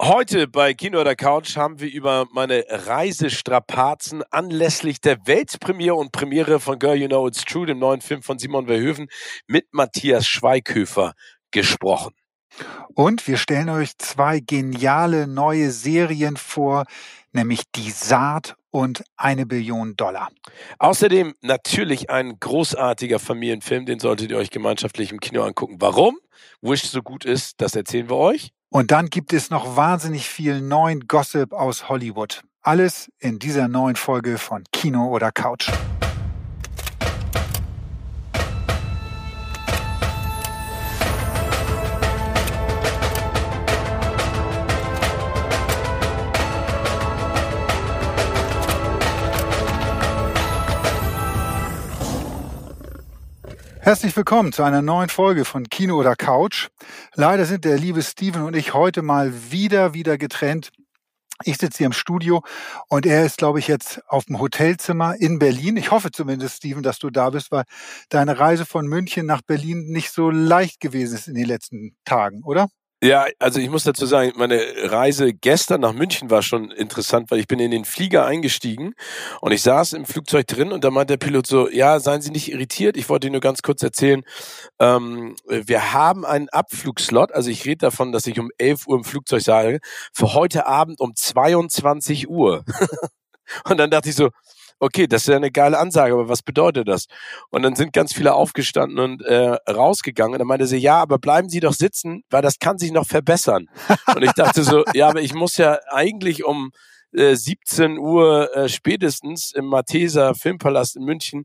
Heute bei Kino oder Couch haben wir über meine Reisestrapazen anlässlich der Weltpremiere und Premiere von Girl You Know It's True, dem neuen Film von Simon Verhoeven, mit Matthias Schweighöfer gesprochen. Und wir stellen euch zwei geniale neue Serien vor, nämlich Die Saat und eine Billion Dollar. Außerdem natürlich ein großartiger Familienfilm, den solltet ihr euch gemeinschaftlich im Kino angucken. Warum Wish so gut ist, das erzählen wir euch. Und dann gibt es noch wahnsinnig viel neuen Gossip aus Hollywood. Alles in dieser neuen Folge von Kino oder Couch. Herzlich willkommen zu einer neuen Folge von Kino oder Couch. Leider sind der liebe Steven und ich heute mal wieder, wieder getrennt. Ich sitze hier im Studio und er ist, glaube ich, jetzt auf dem Hotelzimmer in Berlin. Ich hoffe zumindest, Steven, dass du da bist, weil deine Reise von München nach Berlin nicht so leicht gewesen ist in den letzten Tagen, oder? Ja, also ich muss dazu sagen, meine Reise gestern nach München war schon interessant, weil ich bin in den Flieger eingestiegen und ich saß im Flugzeug drin und da meinte der Pilot so, ja, seien Sie nicht irritiert, ich wollte Ihnen nur ganz kurz erzählen, ähm, wir haben einen Abflugslot, also ich rede davon, dass ich um 11 Uhr im Flugzeug sage, für heute Abend um 22 Uhr. und dann dachte ich so, okay, das ist ja eine geile Ansage, aber was bedeutet das? Und dann sind ganz viele aufgestanden und äh, rausgegangen. Und dann meinte sie, ja, aber bleiben Sie doch sitzen, weil das kann sich noch verbessern. und ich dachte so, ja, aber ich muss ja eigentlich um äh, 17 Uhr äh, spätestens im Matheser Filmpalast in München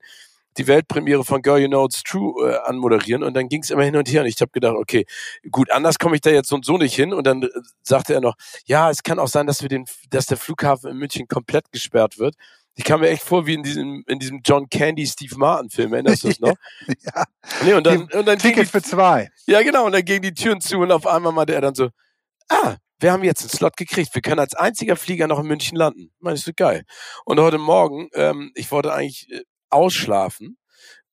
die Weltpremiere von Girl You Know It's True äh, anmoderieren und dann ging es immer hin und her und ich habe gedacht, okay, gut, anders komme ich da jetzt so und so nicht hin und dann äh, sagte er noch, ja, es kann auch sein, dass wir den, dass der Flughafen in München komplett gesperrt wird ich kam mir echt vor wie in diesem, in diesem John Candy Steve Martin Film, erinnerst du es noch? ja. Nee, und dann, und dann Ticket die, für zwei. Ja, genau, und dann gingen die Türen zu und auf einmal meinte er dann so, ah, wir haben jetzt einen Slot gekriegt. Wir können als einziger Flieger noch in München landen. Meine ich so geil. Und heute Morgen, ähm, ich wollte eigentlich äh, ausschlafen,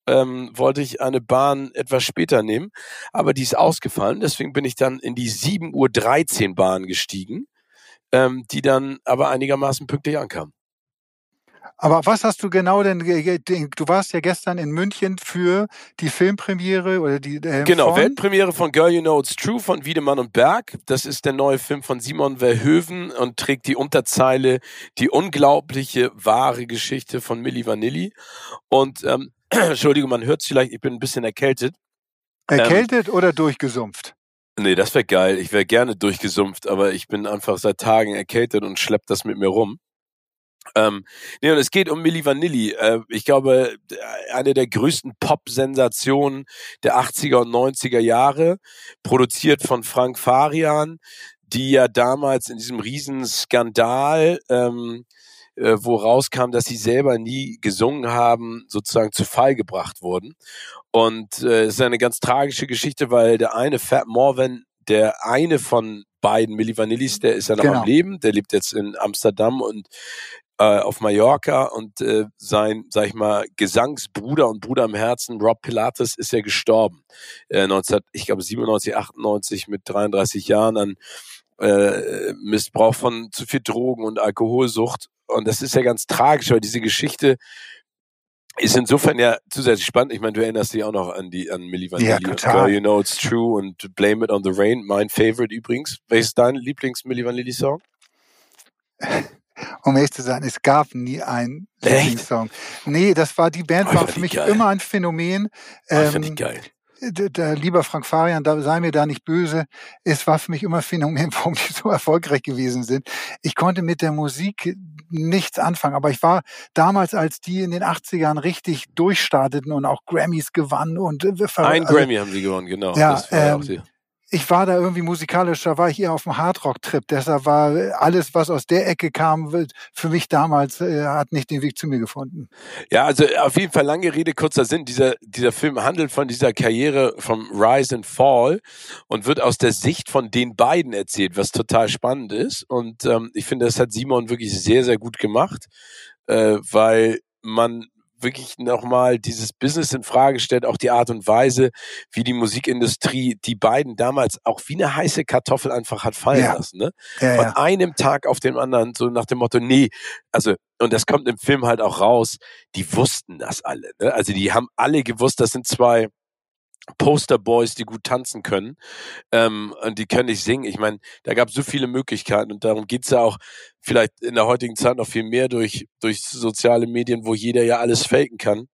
ähm, wollte ich eine Bahn etwas später nehmen, aber die ist ausgefallen. Deswegen bin ich dann in die 7.13 Uhr Bahn gestiegen, ähm, die dann aber einigermaßen pünktlich ankam. Aber was hast du genau denn, du warst ja gestern in München für die Filmpremiere oder die äh, Genau, von? Weltpremiere von Girl You Know It's True von Wiedemann und Berg. Das ist der neue Film von Simon Verhoeven und trägt die Unterzeile Die unglaubliche wahre Geschichte von Milli Vanilli. Und ähm, Entschuldigung, man hört es vielleicht, ich bin ein bisschen erkältet. Erkältet ähm, oder durchgesumpft? Nee, das wäre geil. Ich wäre gerne durchgesumpft, aber ich bin einfach seit Tagen erkältet und schlepp das mit mir rum. Ähm, nee, und es geht um Milli Vanilli. Äh, ich glaube, eine der größten Pop-Sensationen der 80er und 90er Jahre, produziert von Frank Farian, die ja damals in diesem Riesenskandal, ähm, äh, wo rauskam, dass sie selber nie gesungen haben, sozusagen zu Fall gebracht wurden. Und äh, es ist eine ganz tragische Geschichte, weil der eine Fat Morvan, der eine von beiden Milli Vanillis, der ist ja noch genau. am Leben, der lebt jetzt in Amsterdam und äh, auf Mallorca und äh, sein, sag ich mal, Gesangsbruder und Bruder im Herzen, Rob Pilates, ist ja gestorben. Äh, 19, ich glaube 97, 98 mit 33 Jahren an äh, Missbrauch von zu viel Drogen und Alkoholsucht. Und das ist ja ganz tragisch, weil diese Geschichte ist insofern ja zusätzlich spannend. Ich meine, du erinnerst dich auch noch an die an Milli Vanilli ja, und Girl You Know It's True und Blame It on the Rain, mein Favorite übrigens. Welches ist dein Lieblings-Milli Vanilli-Song? um ehrlich zu sein, es gab nie einen Lieblingssong. Nee, das war, die Band oh, war für mich geil. immer ein Phänomen. Oh, ähm, ich geil. Der, lieber Frank Farian, da sei mir da nicht böse. Es war für mich immer ein Phänomen, warum die so erfolgreich gewesen sind. Ich konnte mit der Musik nichts anfangen, aber ich war damals, als die in den 80ern richtig durchstarteten und auch Grammys gewannen und äh, ein also, Grammy haben sie gewonnen, genau. Ja, ähm, ich war da irgendwie musikalisch, da war ich eher auf dem Hardrock-Trip. Deshalb war alles, was aus der Ecke kam, für mich damals, äh, hat nicht den Weg zu mir gefunden. Ja, also auf jeden Fall lange Rede, kurzer Sinn. Dieser, dieser Film handelt von dieser Karriere vom Rise and Fall und wird aus der Sicht von den beiden erzählt, was total spannend ist. Und ähm, ich finde, das hat Simon wirklich sehr, sehr gut gemacht, äh, weil man wirklich nochmal dieses Business in Frage stellt, auch die Art und Weise, wie die Musikindustrie die beiden damals auch wie eine heiße Kartoffel einfach hat fallen ja. lassen. Ne? Ja, Von ja. einem Tag auf den anderen, so nach dem Motto, nee, also, und das kommt im Film halt auch raus, die wussten das alle. Ne? Also die haben alle gewusst, das sind zwei Posterboys, die gut tanzen können ähm, und die können nicht singen. Ich meine, da gab es so viele Möglichkeiten und darum geht's ja auch vielleicht in der heutigen Zeit noch viel mehr durch, durch soziale Medien, wo jeder ja alles faken kann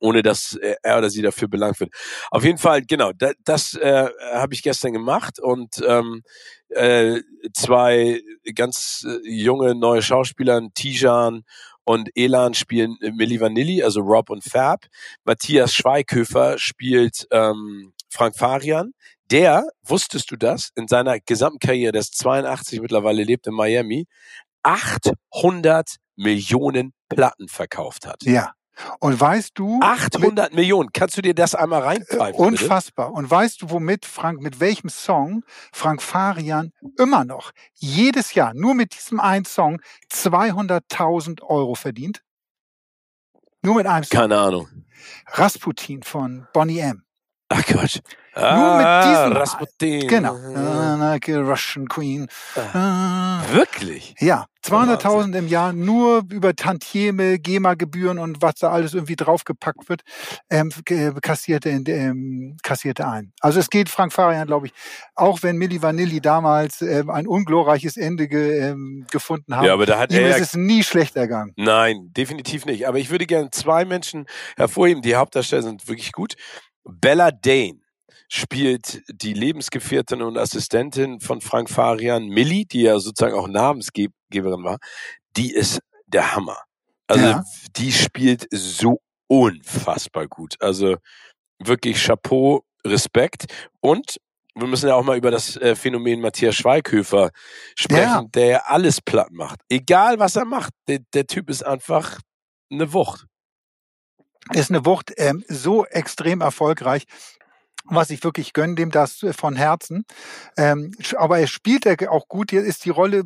ohne dass er oder sie dafür belangt wird. Auf jeden Fall, genau, das, das äh, habe ich gestern gemacht und ähm, äh, zwei ganz äh, junge neue Schauspieler, Tijan und Elan spielen Milli Vanilli, also Rob und Fab. Matthias Schweighöfer spielt ähm, Frank Farian. Der, wusstest du das, in seiner gesamten Karriere, der ist 82 mittlerweile, lebt in Miami, 800 Millionen Platten verkauft hat. Ja. Und weißt du. 800 mit, Millionen. Kannst du dir das einmal reingreifen? Unfassbar. Bitte? Und weißt du, womit Frank, mit welchem Song Frank Farian immer noch jedes Jahr nur mit diesem einen Song 200.000 Euro verdient? Nur mit einem Song. Keine Ahnung. Rasputin von Bonnie M. Ach Gott. Ah, Nur mit ah, diesem. Rasputin. Genau. Like a Russian Queen. Ah, wirklich? Ja. 200.000 im Jahr nur über Tantieme, GEMA-Gebühren und was da alles irgendwie draufgepackt wird, ähm, kassierte, ähm, kassierte ein. Also es geht Frank Farian, glaube ich, auch wenn Milli Vanilli damals ähm, ein unglorreiches Ende ge, ähm, gefunden hat. Ja, aber da hat ihm er ist es nie schlecht ergangen. Nein, definitiv nicht. Aber ich würde gerne zwei Menschen hervorheben. Die Hauptdarsteller sind wirklich gut. Bella Dane spielt die Lebensgefährtin und Assistentin von Frank Farian, Millie, die ja sozusagen auch Namensgeberin war, die ist der Hammer. Also ja. die spielt so unfassbar gut. Also wirklich Chapeau, Respekt und wir müssen ja auch mal über das äh, Phänomen Matthias Schweighöfer sprechen, ja. der alles platt macht. Egal was er macht, der, der Typ ist einfach eine Wucht ist eine Wucht ähm, so extrem erfolgreich, was ich wirklich gönne dem das von Herzen. Ähm, aber er spielt er auch gut. Ist die Rolle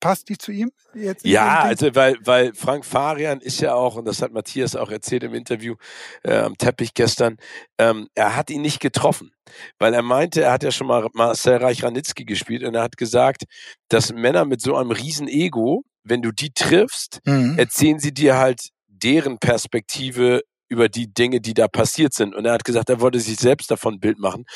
passt die zu ihm jetzt? Ja, also weil weil Frank Farian ist ja auch und das hat Matthias auch erzählt im Interview äh, am Teppich gestern. Ähm, er hat ihn nicht getroffen, weil er meinte, er hat ja schon mal Marcel Reich-Ranitzky gespielt und er hat gesagt, dass Männer mit so einem riesen Ego, wenn du die triffst, mhm. erzählen sie dir halt deren Perspektive über die Dinge, die da passiert sind. Und er hat gesagt, er wollte sich selbst davon ein Bild machen.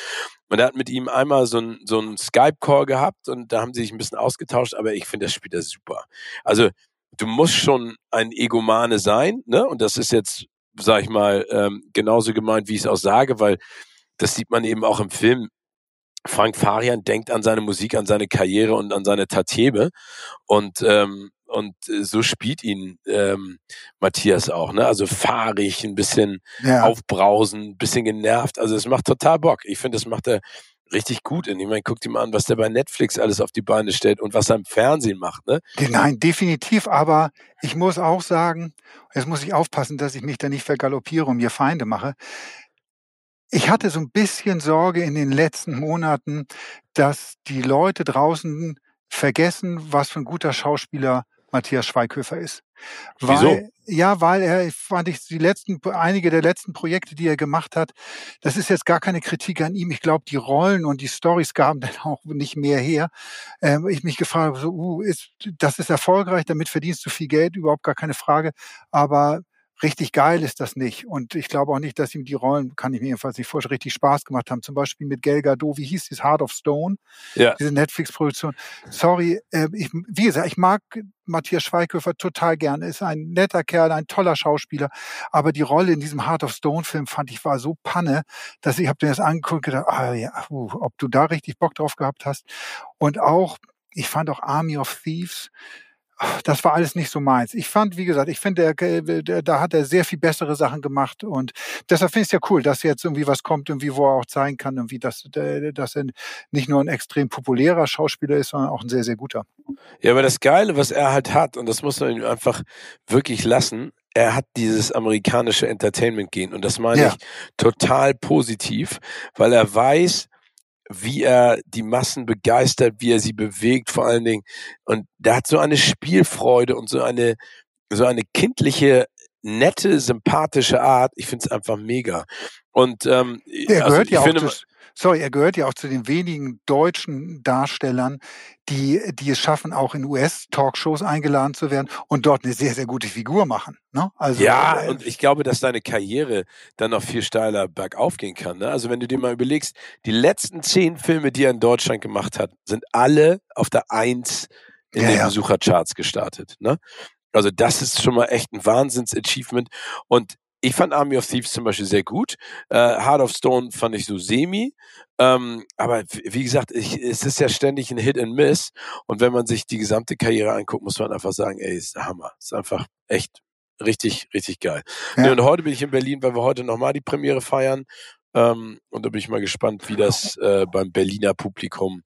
Und er hat mit ihm einmal so ein, so ein Skype-Call gehabt und da haben sie sich ein bisschen ausgetauscht, aber ich finde das Spiel da super. Also du musst schon ein Egomane sein, ne? Und das ist jetzt, sag ich mal, ähm, genauso gemeint, wie ich es auch sage, weil das sieht man eben auch im Film. Frank Farian denkt an seine Musik, an seine Karriere und an seine Tatebe. Und ähm, und äh, so spielt ihn ähm, Matthias auch, ne? Also fahrig, ein bisschen ja. aufbrausen, ein bisschen genervt. Also es macht total Bock. Ich finde, das macht er richtig gut. Und ich meine, guckt ihm an, was der bei Netflix alles auf die Beine stellt und was er im Fernsehen macht, ne? Nein, definitiv. Aber ich muss auch sagen, jetzt muss ich aufpassen, dass ich mich da nicht vergaloppiere und mir Feinde mache. Ich hatte so ein bisschen Sorge in den letzten Monaten, dass die Leute draußen vergessen, was für ein guter Schauspieler Matthias Schweighöfer ist. Weil, Wieso? Ja, weil er, fand ich, die letzten, einige der letzten Projekte, die er gemacht hat, das ist jetzt gar keine Kritik an ihm. Ich glaube, die Rollen und die Stories gaben dann auch nicht mehr her. Ähm, ich mich gefragt habe, so, uh, ist, das ist erfolgreich, damit verdienst du viel Geld, überhaupt gar keine Frage. Aber richtig geil ist das nicht. Und ich glaube auch nicht, dass ihm die Rollen, kann ich mir jedenfalls nicht vorstellen, richtig Spaß gemacht haben. Zum Beispiel mit Gal Gadot, wie hieß das? Heart of Stone? Ja. Diese Netflix-Produktion. Sorry, äh, ich, wie gesagt, ich mag Matthias Schweighöfer total gerne. Ist ein netter Kerl, ein toller Schauspieler. Aber die Rolle in diesem Heart of Stone-Film fand ich war so panne, dass ich habe mir das angeguckt und gedacht, ah ja, uh, ob du da richtig Bock drauf gehabt hast. Und auch, ich fand auch Army of Thieves, das war alles nicht so meins. Ich fand, wie gesagt, ich finde, da hat er sehr viel bessere Sachen gemacht und deshalb finde ich es ja cool, dass jetzt irgendwie was kommt, irgendwie, wo er auch zeigen kann, irgendwie, dass, dass er nicht nur ein extrem populärer Schauspieler ist, sondern auch ein sehr, sehr guter. Ja, aber das Geile, was er halt hat, und das muss man ihm einfach wirklich lassen, er hat dieses amerikanische Entertainment gehen und das meine ja. ich total positiv, weil er weiß, wie er die Massen begeistert, wie er sie bewegt, vor allen Dingen. Und der hat so eine Spielfreude und so eine, so eine kindliche nette, sympathische Art. Ich finde es einfach mega. Und ähm, der also gehört ja auch zu, sorry, er gehört ja auch zu den wenigen deutschen Darstellern, die, die es schaffen, auch in US-Talkshows eingeladen zu werden und dort eine sehr, sehr gute Figur machen. Ne? Also, ja, äh, und ich glaube, dass deine Karriere dann noch viel steiler bergauf gehen kann. Ne? Also wenn du dir mal überlegst, die letzten zehn Filme, die er in Deutschland gemacht hat, sind alle auf der Eins in ja, den ja. Besuchercharts gestartet. Ne? Also das ist schon mal echt ein Wahnsinns-Achievement. Und ich fand Army of Thieves zum Beispiel sehr gut. Äh, Heart of Stone fand ich so semi. Ähm, aber wie gesagt, ich, es ist ja ständig ein Hit and Miss. Und wenn man sich die gesamte Karriere anguckt, muss man einfach sagen, ey, ist der Hammer. Ist einfach echt richtig, richtig geil. Ja. Nee, und heute bin ich in Berlin, weil wir heute nochmal die Premiere feiern. Ähm, und da bin ich mal gespannt, wie das äh, beim Berliner Publikum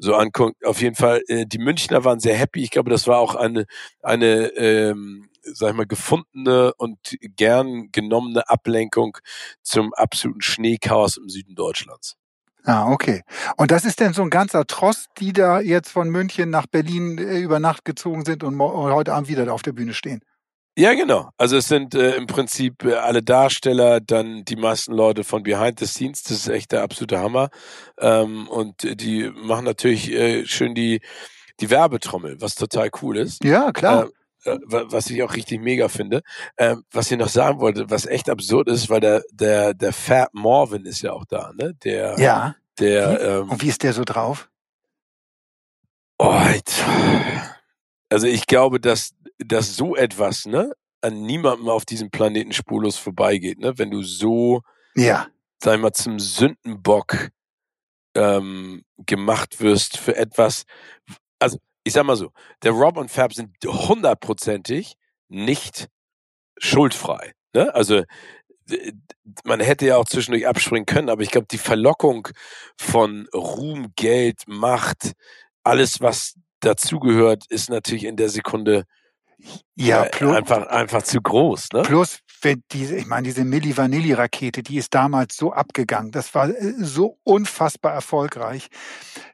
so anguckt. Auf jeden Fall, äh, die Münchner waren sehr happy. Ich glaube, das war auch eine, eine ähm, sag ich mal, gefundene und gern genommene Ablenkung zum absoluten Schneechaos im Süden Deutschlands. Ah, okay. Und das ist denn so ein ganzer Tross, die da jetzt von München nach Berlin äh, über Nacht gezogen sind und heute Abend wieder auf der Bühne stehen? Ja, genau. Also es sind äh, im Prinzip äh, alle Darsteller, dann die meisten Leute von Behind the Scenes. Das ist echt der absolute Hammer. Ähm, und die machen natürlich äh, schön die die Werbetrommel, was total cool ist. Ja, klar. Äh, äh, was ich auch richtig mega finde. Ähm, was ich noch sagen wollte, was echt absurd ist, weil der, der, der Fat Morvin ist ja auch da, ne? Der, ja. Der, ähm, Und wie ist der so drauf? Oh, also ich glaube, dass, dass so etwas, ne, an niemandem auf diesem Planeten spurlos vorbeigeht, ne? Wenn du so, ja. sag ich mal, zum Sündenbock ähm, gemacht wirst für etwas, also ich sag mal so, der Rob und Fab sind hundertprozentig nicht schuldfrei. Ne? Also man hätte ja auch zwischendurch abspringen können, aber ich glaube, die Verlockung von Ruhm, Geld, Macht, alles, was dazugehört, ist natürlich in der Sekunde ja, äh, plus, einfach, einfach zu groß. Ne? Plus, wenn diese, ich meine, diese Milli Vanilli Rakete, die ist damals so abgegangen. Das war äh, so unfassbar erfolgreich,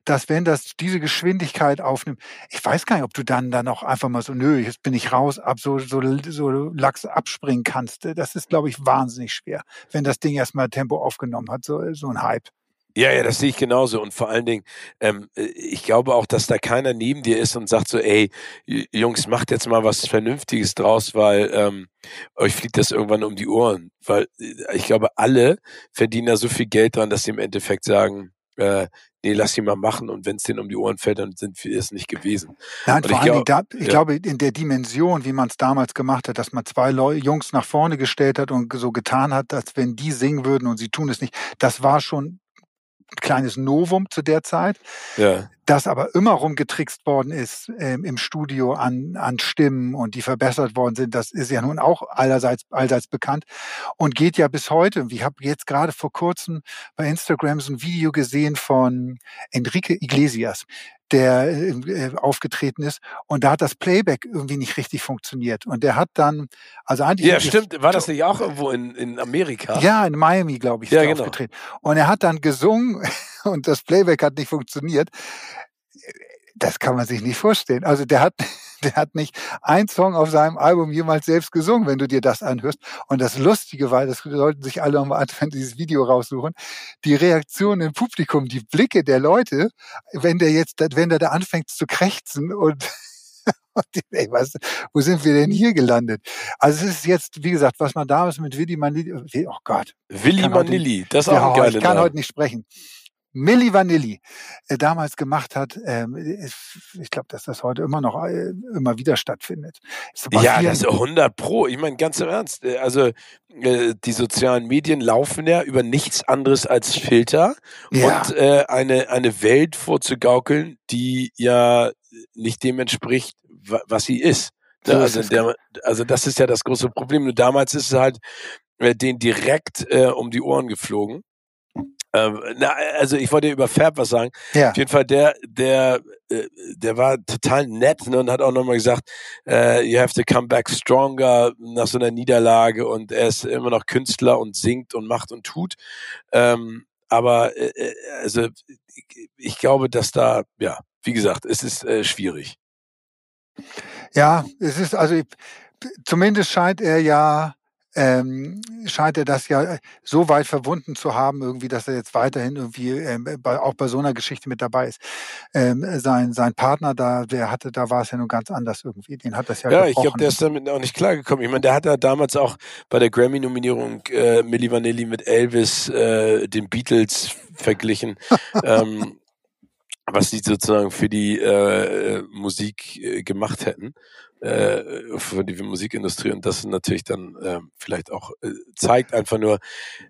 dass wenn das diese Geschwindigkeit aufnimmt, ich weiß gar nicht, ob du dann dann noch einfach mal so, nö, jetzt bin ich raus, ab so, so, so lax abspringen kannst. Das ist, glaube ich, wahnsinnig schwer, wenn das Ding erstmal Tempo aufgenommen hat, so, so ein Hype. Ja, ja, das sehe ich genauso. Und vor allen Dingen, ähm, äh, ich glaube auch, dass da keiner neben dir ist und sagt so, ey, Jungs, macht jetzt mal was Vernünftiges draus, weil ähm, euch fliegt das irgendwann um die Ohren. Weil äh, ich glaube, alle verdienen da so viel Geld dran, dass sie im Endeffekt sagen, äh, nee, lass sie mal machen und wenn es denen um die Ohren fällt, dann sind wir es nicht gewesen. Nein, vor ich, glaub, ich ja. glaube, in der Dimension, wie man es damals gemacht hat, dass man zwei Leute, Jungs nach vorne gestellt hat und so getan hat, als wenn die singen würden und sie tun es nicht, das war schon kleines Novum zu der Zeit, ja. das aber immer rumgetrickst worden ist ähm, im Studio an, an Stimmen und die verbessert worden sind. Das ist ja nun auch allerseits, allseits bekannt und geht ja bis heute. Ich habe jetzt gerade vor kurzem bei Instagram so ein Video gesehen von Enrique Iglesias der äh, aufgetreten ist. Und da hat das Playback irgendwie nicht richtig funktioniert. Und der hat dann, also eigentlich. Ja, stimmt. War das nicht auch irgendwo in, in Amerika? Ja, in Miami, glaube ich, ja, genau. aufgetreten. Und er hat dann gesungen und das Playback hat nicht funktioniert. Das kann man sich nicht vorstellen. Also der hat, der hat nicht ein Song auf seinem Album jemals selbst gesungen, wenn du dir das anhörst. Und das Lustige war, das sollten sich alle nochmal wenn dieses Video raussuchen, die Reaktion im Publikum, die Blicke der Leute, wenn der jetzt, wenn der da anfängt zu krächzen und Ey, was, wo sind wir denn hier gelandet? Also es ist jetzt, wie gesagt, was man damals mit Willi Manilli, oh Gott. Willi Manilli, das ist auch ein geiler Ich kann heute nicht sprechen. Milli Vanilli äh, damals gemacht hat. Ähm, ich glaube, dass das heute immer noch äh, immer wieder stattfindet. Ja, das ist 100 pro. Ich meine, ganz im Ernst. Äh, also äh, die sozialen Medien laufen ja über nichts anderes als Filter ja. und äh, eine, eine Welt vorzugaukeln, die ja nicht dem entspricht, was sie ist. So also, ist der, also das ist ja das große Problem. Nur damals ist es halt äh, den direkt um die Ohren geflogen. Ähm, na, also ich wollte über Fab was sagen. Ja. Auf jeden Fall, der, der, äh, der war total nett ne, und hat auch nochmal gesagt, äh, you have to come back stronger nach so einer Niederlage und er ist immer noch Künstler und singt und macht und tut. Ähm, aber äh, äh also ich, ich glaube, dass da, ja, wie gesagt, es ist äh, schwierig. Ja, es ist also zumindest scheint er ja ähm, scheint er das ja so weit verwunden zu haben, irgendwie, dass er jetzt weiterhin irgendwie ähm, bei, auch bei so einer Geschichte mit dabei ist. Ähm, sein, sein Partner da, der hatte, da war es ja nur ganz anders irgendwie. Den hat das ja. Ja, gebrochen. ich glaube, der ist damit auch nicht klargekommen. Ich meine, der hat ja damals auch bei der Grammy-Nominierung äh, Milli Vanilli mit Elvis, äh, den Beatles verglichen. ähm, was die sozusagen für die äh, Musik äh, gemacht hätten äh, für die Musikindustrie und das natürlich dann ähm, vielleicht auch äh, zeigt einfach nur,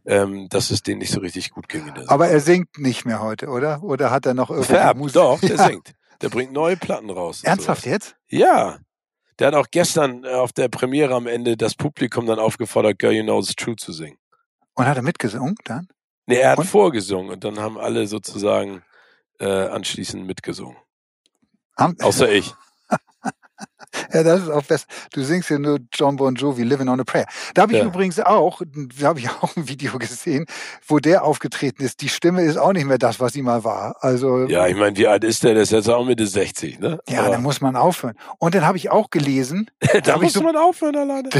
ähm, dass es denen nicht so richtig gut ging. Aber er singt nicht mehr heute, oder? Oder hat er noch irgendwie Musik? Doch, der singt. Der bringt neue Platten raus. Ernsthaft sowas. jetzt? Ja. Der hat auch gestern äh, auf der Premiere am Ende das Publikum dann aufgefordert, Girl You Know It's True zu singen. Und hat er mitgesungen dann? Nee, er hat und? vorgesungen und dann haben alle sozusagen äh, anschließend mitgesungen. Haben, Außer ich. Ja, das ist auch besser. Du singst ja nur John Bon Jovi, Living on a Prayer. Da habe ich ja. übrigens auch, da habe ich auch ein Video gesehen, wo der aufgetreten ist. Die Stimme ist auch nicht mehr das, was sie mal war. Also ja, ich meine, wie alt ist der? Der ist jetzt auch Mitte 60, ne? Ja, Aber dann muss man aufhören. Und dann habe ich auch gelesen. da muss so, man aufhören alleine.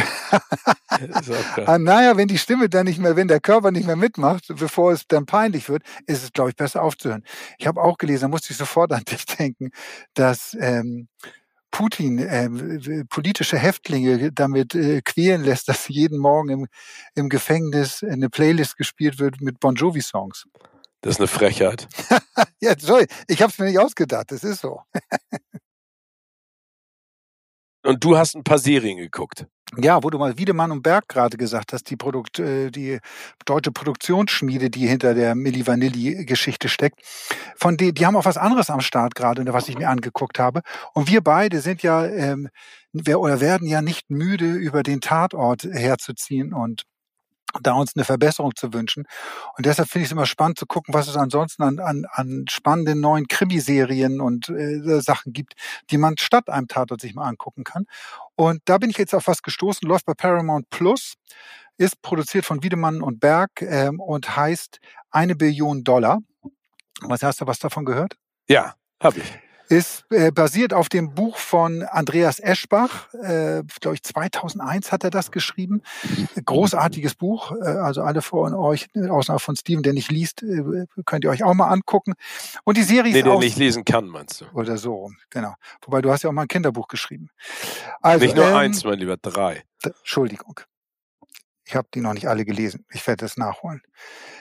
ah, naja, wenn die Stimme dann nicht mehr, wenn der Körper nicht mehr mitmacht, bevor es dann peinlich wird, ist es, glaube ich, besser aufzuhören. Ich habe auch gelesen, da musste ich sofort an dich denken, dass ähm, Putin äh, politische Häftlinge damit äh, quälen lässt, dass jeden Morgen im, im Gefängnis eine Playlist gespielt wird mit Bon Jovi-Songs. Das ist eine Frechheit. ja, sorry, ich habe es mir nicht ausgedacht, das ist so. Und du hast ein paar Serien geguckt. Ja, wo du mal Wiedemann und Berg gerade gesagt hast, die, Produkt, äh, die deutsche Produktionsschmiede, die hinter der Milli Vanilli-Geschichte steckt, von die, die haben auch was anderes am Start gerade, was ich mir angeguckt habe. Und wir beide sind ja, ähm, wir, oder werden ja nicht müde, über den Tatort herzuziehen und da uns eine Verbesserung zu wünschen. Und deshalb finde ich es immer spannend zu gucken, was es ansonsten an, an, an spannenden neuen Krimiserien und äh, Sachen gibt, die man statt einem Tatort sich mal angucken kann. Und da bin ich jetzt auf was gestoßen, läuft bei Paramount Plus, ist produziert von Wiedemann und Berg ähm, und heißt eine Billion Dollar. Was hast du was davon gehört? Ja, habe ich ist äh, basiert auf dem Buch von Andreas Eschbach. Äh, Glaube ich, 2001 hat er das geschrieben. Großartiges Buch. Äh, also alle von euch, außer von Steven, der nicht liest, äh, könnt ihr euch auch mal angucken. Und die Serie nee, ist der nicht lesen kann, meinst du? Oder so, genau. Wobei du hast ja auch mal ein Kinderbuch geschrieben. Also, nicht nur ähm, eins, mein lieber, drei. Entschuldigung. Ich habe die noch nicht alle gelesen. Ich werde das nachholen.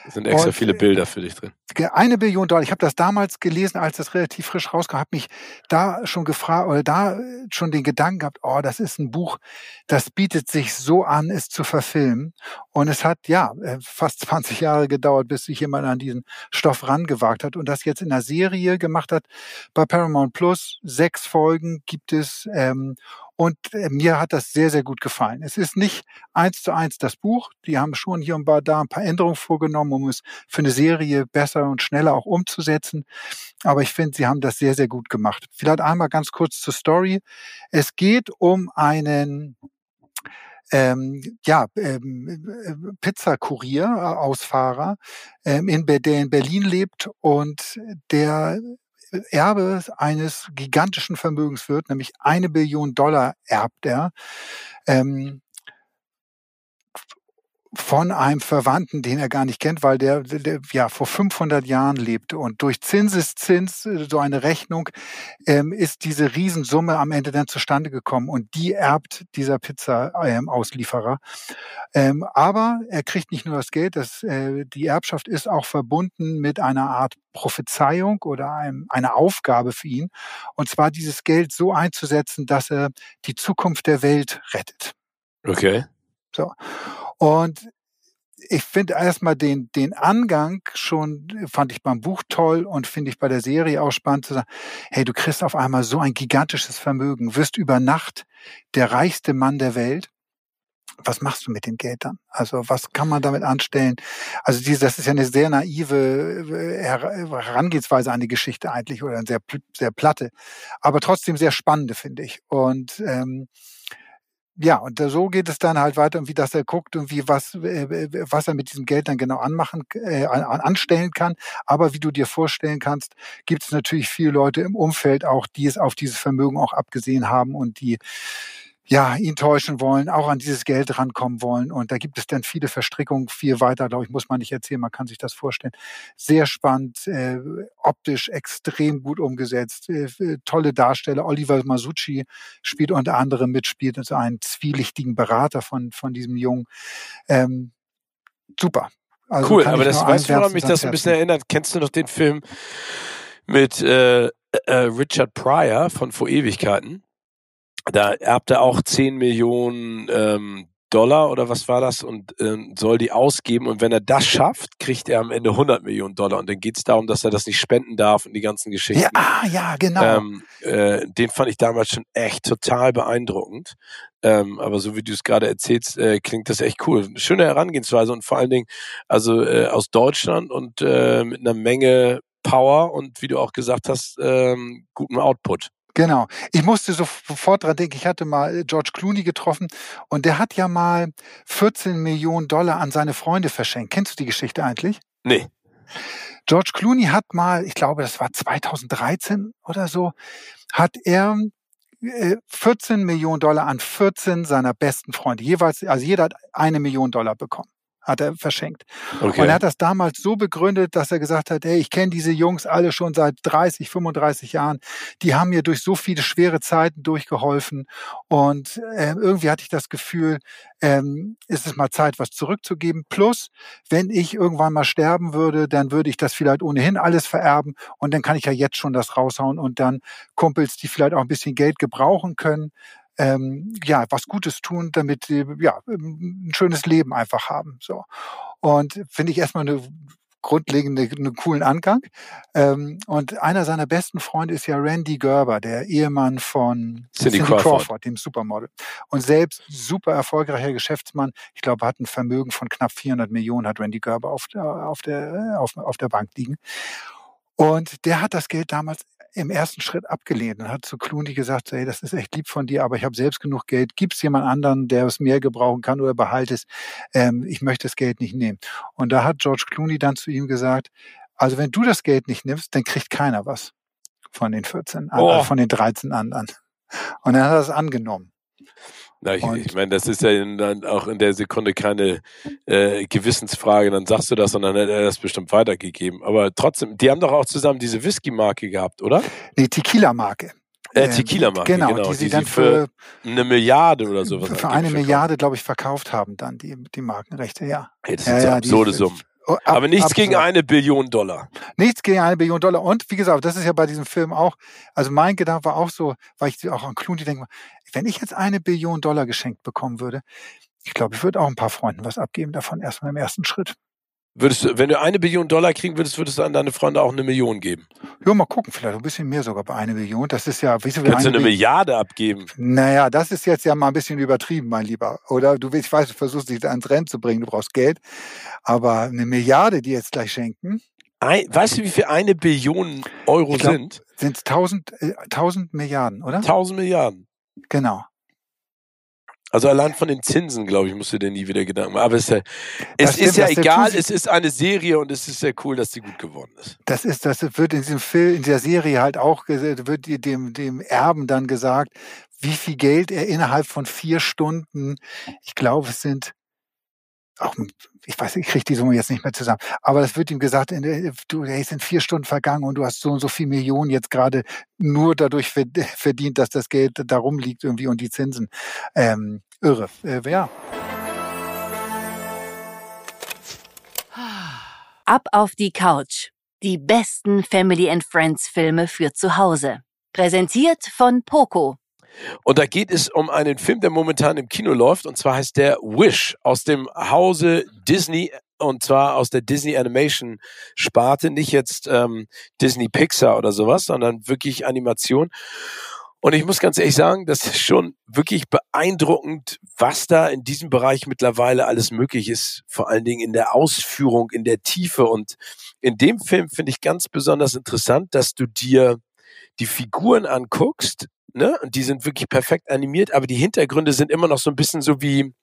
Es sind extra und, viele Bilder für dich drin. Eine Billion Dollar. Ich habe das damals gelesen, als das relativ frisch rauskam, habe mich da schon gefragt oder da schon den Gedanken gehabt, oh, das ist ein Buch, das bietet sich so an, es zu verfilmen. Und es hat ja äh, fast 20 Jahre gedauert, bis sich jemand an diesen Stoff rangewagt hat und das jetzt in einer Serie gemacht hat. Bei Paramount Plus sechs Folgen gibt es ähm, und äh, mir hat das sehr, sehr gut gefallen. Es ist nicht eins zu eins das Buch. Die haben schon hier und da ein paar Änderungen vorgenommen, um es für eine Serie besser und schneller auch umzusetzen. Aber ich finde, sie haben das sehr, sehr gut gemacht. Vielleicht einmal ganz kurz zur Story. Es geht um einen ähm, ja, ähm, äh, Pizzakurier, äh, Ausfahrer, ähm, in, der in Berlin lebt und der Erbe eines gigantischen Vermögens wird, nämlich eine Billion Dollar erbt er. Ähm, von einem Verwandten, den er gar nicht kennt, weil der, der ja vor 500 Jahren lebte und durch Zinseszins äh, so eine Rechnung ähm, ist diese Riesensumme am Ende dann zustande gekommen und die erbt dieser Pizza-Auslieferer. Ähm, aber er kriegt nicht nur das Geld, das, äh, die Erbschaft ist auch verbunden mit einer Art Prophezeiung oder einem, einer Aufgabe für ihn und zwar dieses Geld so einzusetzen, dass er die Zukunft der Welt rettet. Okay. So. Und ich finde erstmal den, den Angang schon, fand ich beim Buch toll und finde ich bei der Serie auch spannend zu sagen, hey, du kriegst auf einmal so ein gigantisches Vermögen, wirst über Nacht der reichste Mann der Welt. Was machst du mit dem Geld dann? Also was kann man damit anstellen? Also diese, das ist ja eine sehr naive äh, Herangehensweise an die Geschichte eigentlich oder eine sehr, sehr platte, aber trotzdem sehr spannende, finde ich. Und ähm, ja, und so geht es dann halt weiter, wie dass er guckt und wie was, äh, was er mit diesem Geld dann genau anmachen, äh, anstellen kann. Aber wie du dir vorstellen kannst, gibt es natürlich viele Leute im Umfeld auch, die es auf dieses Vermögen auch abgesehen haben und die ja, ihn täuschen wollen, auch an dieses Geld rankommen wollen. Und da gibt es dann viele Verstrickungen, viel weiter, glaube ich, muss man nicht erzählen, man kann sich das vorstellen. Sehr spannend, äh, optisch extrem gut umgesetzt, äh, tolle Darsteller. Oliver Masucci spielt unter anderem mit, spielt also einen zwielichtigen Berater von, von diesem Jungen. Ähm, super. Also cool, aber das weißt du, woran mich das ein bisschen erinnert? Kennst du noch den Film mit äh, äh, Richard Pryor von Vor Ewigkeiten? Da erbt er auch 10 Millionen ähm, Dollar oder was war das und ähm, soll die ausgeben und wenn er das schafft, kriegt er am Ende 100 Millionen Dollar und dann geht es darum, dass er das nicht spenden darf und die ganzen Geschichten. Ja, ah, ja genau. Ähm, äh, den fand ich damals schon echt total beeindruckend. Ähm, aber so wie du es gerade erzählst, äh, klingt das echt cool. Schöne Herangehensweise und vor allen Dingen also äh, aus Deutschland und äh, mit einer Menge Power und wie du auch gesagt hast, ähm, gutem Output. Genau. Ich musste sofort dran denken, ich hatte mal äh, George Clooney getroffen und der hat ja mal 14 Millionen Dollar an seine Freunde verschenkt. Kennst du die Geschichte eigentlich? Nee. George Clooney hat mal, ich glaube, das war 2013 oder so, hat er 14 äh, Millionen Dollar an 14 seiner besten Freunde, jeweils, also jeder hat eine Million Dollar bekommen hat er verschenkt. Okay. Und er hat das damals so begründet, dass er gesagt hat, hey, ich kenne diese Jungs alle schon seit 30, 35 Jahren. Die haben mir durch so viele schwere Zeiten durchgeholfen. Und äh, irgendwie hatte ich das Gefühl, ähm, ist es mal Zeit, was zurückzugeben. Plus, wenn ich irgendwann mal sterben würde, dann würde ich das vielleicht ohnehin alles vererben. Und dann kann ich ja jetzt schon das raushauen und dann Kumpels, die vielleicht auch ein bisschen Geld gebrauchen können, ähm, ja, was Gutes tun, damit sie ja, ein schönes Leben einfach haben. So. Und finde ich erstmal eine grundlegende, einen coolen Angang. Ähm, und einer seiner besten Freunde ist ja Randy Gerber, der Ehemann von Cindy, Cindy Crawford. Crawford. dem Supermodel. Und selbst super erfolgreicher Geschäftsmann. Ich glaube, hat ein Vermögen von knapp 400 Millionen, hat Randy Gerber auf der, auf der, auf, auf der Bank liegen. Und der hat das Geld damals im ersten Schritt abgelehnt und hat zu Clooney gesagt, hey, das ist echt lieb von dir, aber ich habe selbst genug Geld. Gibt es jemand anderen, der es mehr gebrauchen kann oder behalte es? Ähm, ich möchte das Geld nicht nehmen. Und da hat George Clooney dann zu ihm gesagt, also wenn du das Geld nicht nimmst, dann kriegt keiner was von den 14, oh. von den 13 anderen. Und dann hat er es angenommen. Na, ich, ich meine, das ist ja dann auch in der Sekunde keine äh, Gewissensfrage, dann sagst du das und dann hat er das bestimmt weitergegeben. Aber trotzdem, die haben doch auch zusammen diese Whisky-Marke gehabt, oder? Nee, Tequila-Marke. Äh, ähm, Tequila-Marke, genau, genau, die sie die dann für, für, eine Milliarde oder sowas. Für eine Milliarde, glaube ich, verkauft haben dann die, die Markenrechte, ja. Hey, das sind ja, so ja, absurde Summen. Oh, ab, Aber nichts absurd. gegen eine Billion Dollar. Nichts gegen eine Billion Dollar. Und wie gesagt, das ist ja bei diesem Film auch, also mein Gedanke war auch so, weil ich auch an Clooney denke, wenn ich jetzt eine Billion Dollar geschenkt bekommen würde, ich glaube, ich würde auch ein paar Freunden was abgeben davon erstmal im ersten Schritt. Würdest du, wenn du eine Billion Dollar kriegen würdest, würdest du an deine Freunde auch eine Million geben? Ja, mal gucken, vielleicht ein bisschen mehr sogar bei einer Million. Das ist ja, weißt du, Kannst du eine Milliarde abgeben? Naja, das ist jetzt ja mal ein bisschen übertrieben, mein Lieber. Oder du willst, ich weiß, du versuchst dich ans Rennen zu bringen, du brauchst Geld. Aber eine Milliarde, die jetzt gleich schenken. Ein, weißt du, wie viel eine Billion Euro glaub, sind? Sind es tausend, äh, tausend Milliarden, oder? Tausend Milliarden. Genau. Also allein von den Zinsen, glaube ich, musst du dir nie wieder Gedanken machen. Aber es ist ja, es stimmt, ist ja egal, es ist eine Serie und es ist sehr cool, dass sie gut geworden ist. Das ist, das wird in diesem Film, in der Serie halt auch, wird dem, dem Erben dann gesagt, wie viel Geld er innerhalb von vier Stunden, ich glaube, es sind auch, ich weiß, ich kriege die Summe jetzt nicht mehr zusammen, aber es wird ihm gesagt, du, es sind vier Stunden vergangen und du hast so und so viel Millionen jetzt gerade nur dadurch verdient, dass das Geld darum liegt irgendwie und die Zinsen. Ähm, irre, äh, ja. Ab auf die Couch. Die besten Family and Friends Filme für zu Hause. Präsentiert von Poco. Und da geht es um einen Film, der momentan im Kino läuft, und zwar heißt der Wish aus dem Hause Disney und zwar aus der Disney Animation Sparte, nicht jetzt ähm, Disney Pixar oder sowas, sondern wirklich Animation. Und ich muss ganz ehrlich sagen, das ist schon wirklich beeindruckend, was da in diesem Bereich mittlerweile alles möglich ist. Vor allen Dingen in der Ausführung, in der Tiefe. Und in dem Film finde ich ganz besonders interessant, dass du dir die Figuren anguckst ne? Und die sind wirklich perfekt animiert, aber die Hintergründe sind immer noch so ein bisschen so wie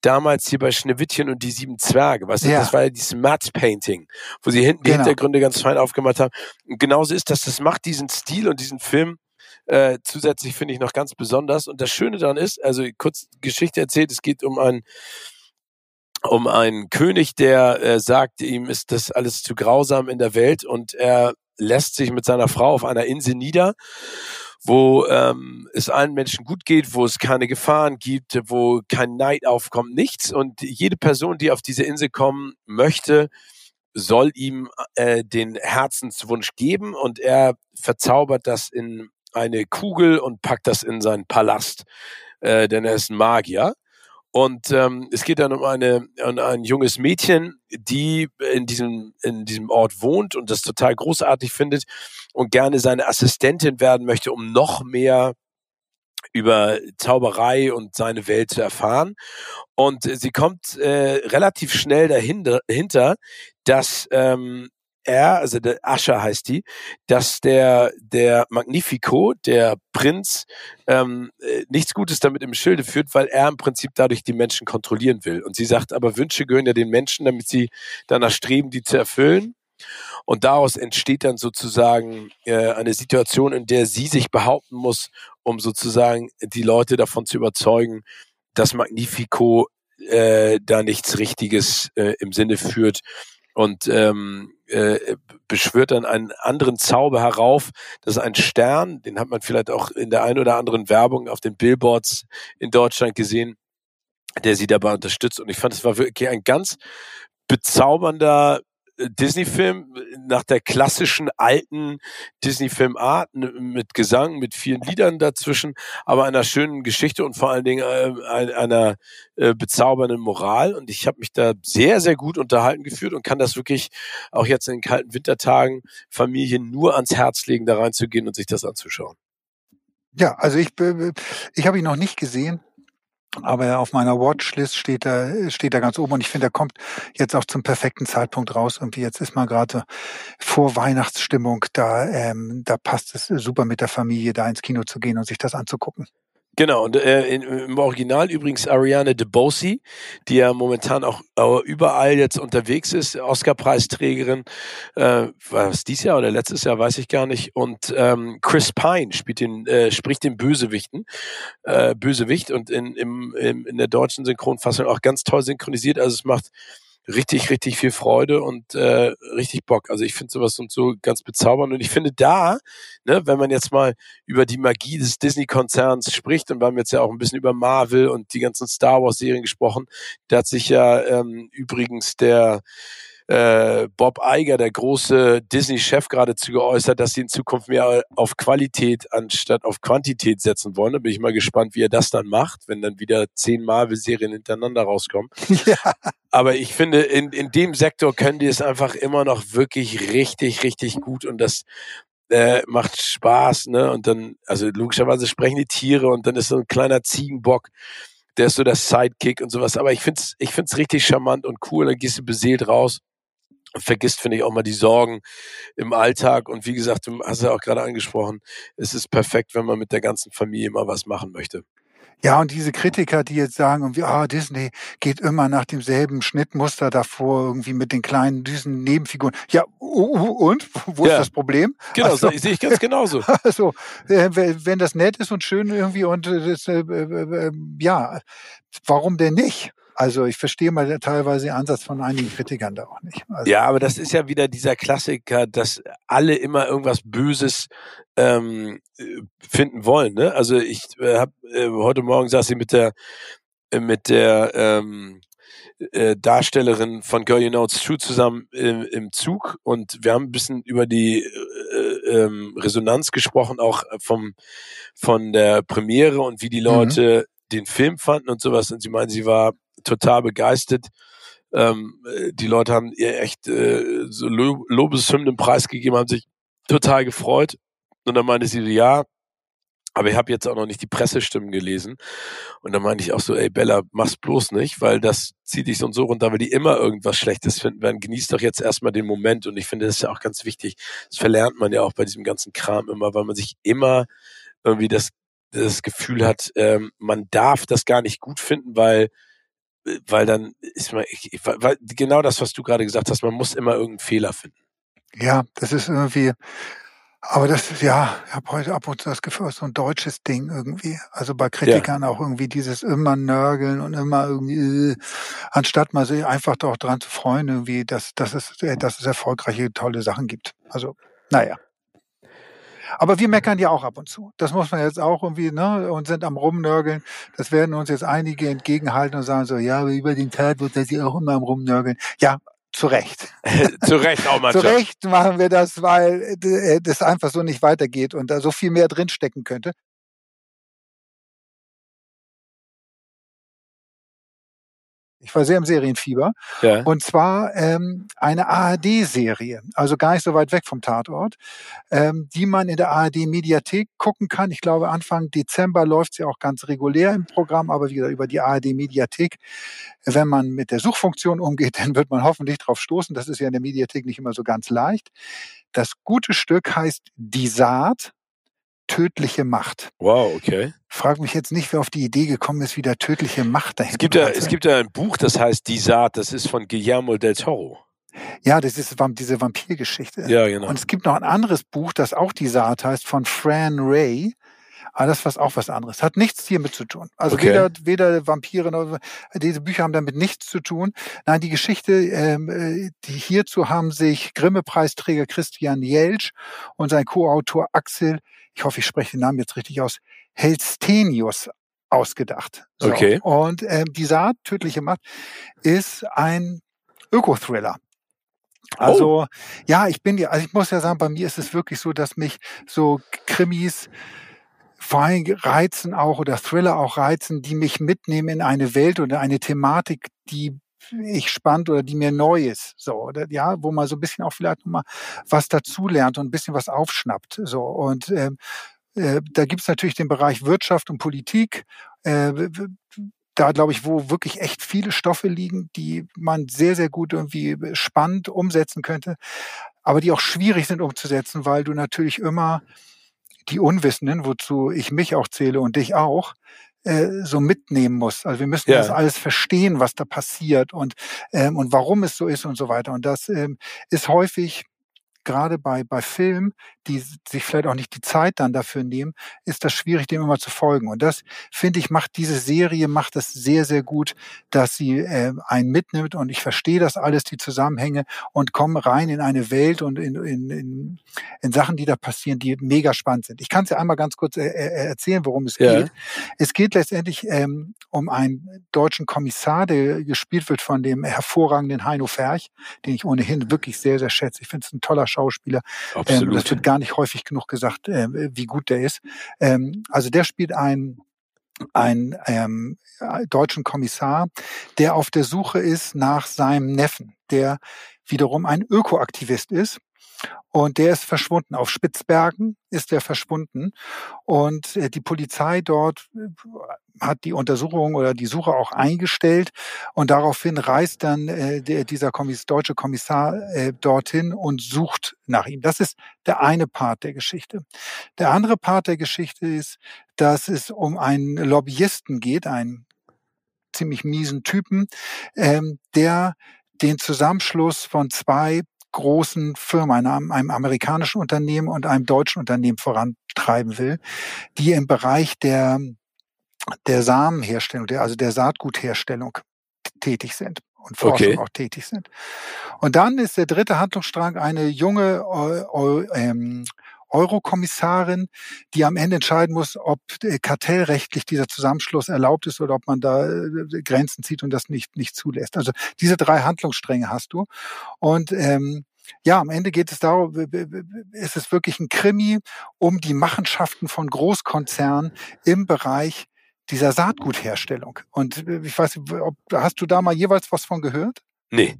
damals hier bei Schneewittchen und die sieben Zwerge. Du, ja. das war ja dieses Matte Painting, wo sie hinten die genau. Hintergründe ganz fein aufgemacht haben. Und genauso ist das, das macht diesen Stil und diesen Film äh, zusätzlich finde ich noch ganz besonders. Und das Schöne daran ist, also kurz Geschichte erzählt, es geht um ein um einen König, der äh, sagt, ihm ist das alles zu grausam in der Welt und er lässt sich mit seiner Frau auf einer Insel nieder, wo ähm, es allen Menschen gut geht, wo es keine Gefahren gibt, wo kein Neid aufkommt, nichts. Und jede Person, die auf diese Insel kommen möchte, soll ihm äh, den Herzenswunsch geben und er verzaubert das in eine Kugel und packt das in seinen Palast, äh, denn er ist ein Magier. Und ähm, es geht dann um, eine, um ein junges Mädchen, die in diesem, in diesem Ort wohnt und das total großartig findet und gerne seine Assistentin werden möchte, um noch mehr über Zauberei und seine Welt zu erfahren. Und sie kommt äh, relativ schnell dahinter, dass ähm, er, also der Ascher heißt die, dass der, der Magnifico, der Prinz, ähm, äh, nichts Gutes damit im Schilde führt, weil er im Prinzip dadurch die Menschen kontrollieren will. Und sie sagt, aber Wünsche gehören ja den Menschen, damit sie danach streben, die zu erfüllen. Und daraus entsteht dann sozusagen äh, eine Situation, in der sie sich behaupten muss, um sozusagen die Leute davon zu überzeugen, dass Magnifico äh, da nichts Richtiges äh, im Sinne führt und ähm, äh, beschwört dann einen anderen Zauber herauf. Das ist ein Stern, den hat man vielleicht auch in der einen oder anderen Werbung auf den Billboards in Deutschland gesehen, der sie dabei unterstützt. Und ich fand, es war wirklich ein ganz bezaubernder Disney-Film nach der klassischen alten Disney-Film-Art mit Gesang, mit vielen Liedern dazwischen, aber einer schönen Geschichte und vor allen Dingen äh, einer äh, bezaubernden Moral. Und ich habe mich da sehr, sehr gut unterhalten gefühlt und kann das wirklich auch jetzt in den kalten Wintertagen Familien nur ans Herz legen, da reinzugehen und sich das anzuschauen. Ja, also ich, ich habe ihn noch nicht gesehen. Aber auf meiner Watchlist steht er, steht er ganz oben und ich finde, er kommt jetzt auch zum perfekten Zeitpunkt raus. Irgendwie jetzt ist man gerade vor Weihnachtsstimmung, da, ähm, da passt es super mit der Familie da ins Kino zu gehen und sich das anzugucken. Genau, und äh, im Original übrigens Ariane DeBose, die ja momentan auch äh, überall jetzt unterwegs ist, Oscar-Preisträgerin, äh, war es dieses Jahr oder letztes Jahr, weiß ich gar nicht. Und ähm, Chris Pine spielt den, äh, spricht den Bösewichten, äh, Bösewicht und in, im, im, in der deutschen Synchronfassung auch ganz toll synchronisiert. Also es macht richtig, richtig viel Freude und äh, richtig Bock. Also ich finde sowas und so ganz bezaubernd. Und ich finde da, ne, wenn man jetzt mal über die Magie des Disney-Konzerns spricht, und wir haben jetzt ja auch ein bisschen über Marvel und die ganzen Star Wars-Serien gesprochen, da hat sich ja ähm, übrigens der äh, Bob Iger, der große Disney-Chef, geradezu geäußert, dass sie in Zukunft mehr auf Qualität anstatt auf Quantität setzen wollen. Da bin ich mal gespannt, wie er das dann macht, wenn dann wieder zehn Marvel-Serien hintereinander rauskommen. Ja. Aber ich finde, in, in dem Sektor können die es einfach immer noch wirklich richtig, richtig gut und das äh, macht Spaß, ne? Und dann, also logischerweise sprechen die Tiere und dann ist so ein kleiner Ziegenbock, der ist so der Sidekick und sowas. Aber ich find's, ich find's richtig charmant und cool. Dann gehst du beseelt raus vergisst, finde ich, auch mal die Sorgen im Alltag. Und wie gesagt, du hast ja auch gerade angesprochen, es ist perfekt, wenn man mit der ganzen Familie mal was machen möchte. Ja, und diese Kritiker, die jetzt sagen, irgendwie, ah, Disney geht immer nach demselben Schnittmuster davor, irgendwie mit den kleinen, diesen Nebenfiguren. Ja, und? Wo ja. ist das Problem? Genau, also, sehe ich ganz genauso. Also, wenn das nett ist und schön irgendwie und das, äh, äh, äh, ja, warum denn nicht? Also ich verstehe mal teilweise den Ansatz von einigen Kritikern da auch nicht. Also, ja, aber das ist ja wieder dieser Klassiker, dass alle immer irgendwas Böses ähm, finden wollen. Ne? Also ich äh, habe äh, heute Morgen saß ich mit der äh, mit der ähm, äh, Darstellerin von Girl You Know It's True zusammen im, im Zug und wir haben ein bisschen über die äh, ähm, Resonanz gesprochen, auch vom von der Premiere und wie die mhm. Leute mhm. den Film fanden und sowas. Und sie meinen, sie war total begeistert. Ähm, die Leute haben ihr echt äh, so Lobeshymnen preisgegeben, haben sich total gefreut. Und dann meinte sie, ja, aber ich habe jetzt auch noch nicht die Pressestimmen gelesen. Und dann meinte ich auch so, ey Bella, mach's bloß nicht, weil das zieht dich so und so runter, weil die immer irgendwas Schlechtes finden werden. Genieß doch jetzt erstmal den Moment. Und ich finde, das ist ja auch ganz wichtig. Das verlernt man ja auch bei diesem ganzen Kram immer, weil man sich immer irgendwie das, das Gefühl hat, ähm, man darf das gar nicht gut finden, weil weil dann ist man, ich, weil, genau das, was du gerade gesagt hast, man muss immer irgendeinen Fehler finden. Ja, das ist irgendwie, Aber das ist ja, ich habe heute ab und zu das Gefühl, so ein deutsches Ding irgendwie. Also bei Kritikern ja. auch irgendwie dieses immer nörgeln und immer irgendwie, äh, anstatt mal sich einfach doch dran zu freuen, irgendwie, dass, dass, es, äh, dass es erfolgreiche, tolle Sachen gibt. Also, naja. Aber wir meckern ja auch ab und zu. Das muss man jetzt auch irgendwie, ne, und sind am Rumnörgeln. Das werden uns jetzt einige entgegenhalten und sagen so, ja, über den Tag wird das ja auch immer am Rumnörgeln. Ja, zu Recht. zu Recht auch mal. zu Recht machen wir das, weil äh, das einfach so nicht weitergeht und da so viel mehr drinstecken könnte. Ich war sehr im Serienfieber. Ja. Und zwar ähm, eine ARD-Serie, also gar nicht so weit weg vom Tatort, ähm, die man in der ARD-Mediathek gucken kann. Ich glaube, Anfang Dezember läuft sie auch ganz regulär im Programm, aber wieder über die ARD-Mediathek. Wenn man mit der Suchfunktion umgeht, dann wird man hoffentlich drauf stoßen. Das ist ja in der Mediathek nicht immer so ganz leicht. Das gute Stück heißt Die Saat tödliche Macht. Wow, okay. Frag mich jetzt nicht, wer auf die Idee gekommen ist, wie der tödliche Macht dahinter es gibt ja, Es gibt ja ein Buch, das heißt Die Saat, das ist von Guillermo del Toro. Ja, das ist diese Vampirgeschichte. Ja, genau. Und es gibt noch ein anderes Buch, das auch Die Saat heißt, von Fran Ray. Aber das ist auch was anderes. Hat nichts hiermit zu tun. Also okay. weder, weder Vampire noch diese Bücher haben damit nichts zu tun. Nein, die Geschichte, ähm, äh, die hierzu haben sich Grimme-Preisträger Christian Jelsch und sein Co-Autor Axel ich hoffe, ich spreche den Namen jetzt richtig aus, Helstenius ausgedacht. So. Okay. Und ähm, die Saat, tödliche Macht, ist ein Öko-Thriller. Also, oh. ja, ich bin ja, also ich muss ja sagen, bei mir ist es wirklich so, dass mich so Krimis vor allem reizen auch oder Thriller auch reizen, die mich mitnehmen in eine Welt oder eine Thematik, die ich spannend oder die mir neu ist, so oder ja, wo man so ein bisschen auch vielleicht nochmal was dazulernt und ein bisschen was aufschnappt, so und ähm, äh, da gibt's natürlich den Bereich Wirtschaft und Politik. Äh, da glaube ich, wo wirklich echt viele Stoffe liegen, die man sehr, sehr gut irgendwie spannend umsetzen könnte, aber die auch schwierig sind umzusetzen, weil du natürlich immer die Unwissenden, wozu ich mich auch zähle und dich auch, äh, so mitnehmen muss. Also wir müssen ja. das alles verstehen, was da passiert und, ähm, und warum es so ist und so weiter. Und das ähm, ist häufig gerade bei, bei Filmen, die sich vielleicht auch nicht die Zeit dann dafür nehmen, ist das schwierig, dem immer zu folgen. Und das, finde ich, macht diese Serie, macht das sehr, sehr gut, dass sie äh, einen mitnimmt und ich verstehe das alles, die Zusammenhänge und komme rein in eine Welt und in, in, in, in Sachen, die da passieren, die mega spannend sind. Ich kann es ja einmal ganz kurz äh, äh, erzählen, worum es ja. geht. Es geht letztendlich ähm, um einen deutschen Kommissar, der gespielt wird von dem hervorragenden Heino Ferch, den ich ohnehin wirklich sehr, sehr schätze. Ich finde es ein toller Schauspieler. Absolut. Ähm, das wird gar nicht häufig genug gesagt, äh, wie gut der ist. Ähm, also der spielt einen einen ähm, deutschen Kommissar, der auf der Suche ist nach seinem Neffen, der wiederum ein Ökoaktivist ist und der ist verschwunden. Auf Spitzbergen ist er verschwunden. Und äh, die Polizei dort äh, hat die Untersuchung oder die Suche auch eingestellt. Und daraufhin reist dann äh, der, dieser Kommiss deutsche Kommissar äh, dorthin und sucht nach ihm. Das ist der eine Part der Geschichte. Der andere Part der Geschichte ist, dass es um einen Lobbyisten geht, einen ziemlich miesen Typen, ähm, der den Zusammenschluss von zwei großen Firma, einem, einem amerikanischen Unternehmen und einem deutschen Unternehmen vorantreiben will, die im Bereich der, der Samenherstellung, der, also der Saatgutherstellung tätig sind und Forschung okay. auch tätig sind. Und dann ist der dritte Handlungsstrang eine junge ähm, Eurokommissarin, die am Ende entscheiden muss, ob äh, kartellrechtlich dieser Zusammenschluss erlaubt ist oder ob man da äh, Grenzen zieht und das nicht, nicht zulässt. Also diese drei Handlungsstränge hast du. Und ähm, ja, am Ende geht es darum, ist es wirklich ein Krimi um die Machenschaften von Großkonzernen im Bereich dieser Saatgutherstellung. Und äh, ich weiß, ob, hast du da mal jeweils was von gehört? Nee.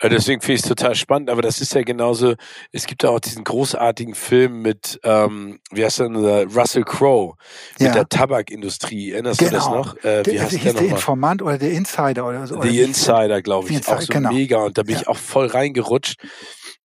Äh, deswegen finde ich es total spannend, aber das ist ja genauso, es gibt ja auch diesen großartigen Film mit, ähm, wie heißt der, Russell Crowe, mit ja. der Tabakindustrie. Erinnerst genau. du das genau. noch? Äh, wie der, heißt der, der Informant oder der Insider oder so? The Insider, glaube ich, Insider, auch so genau. mega und da bin ja. ich auch voll reingerutscht,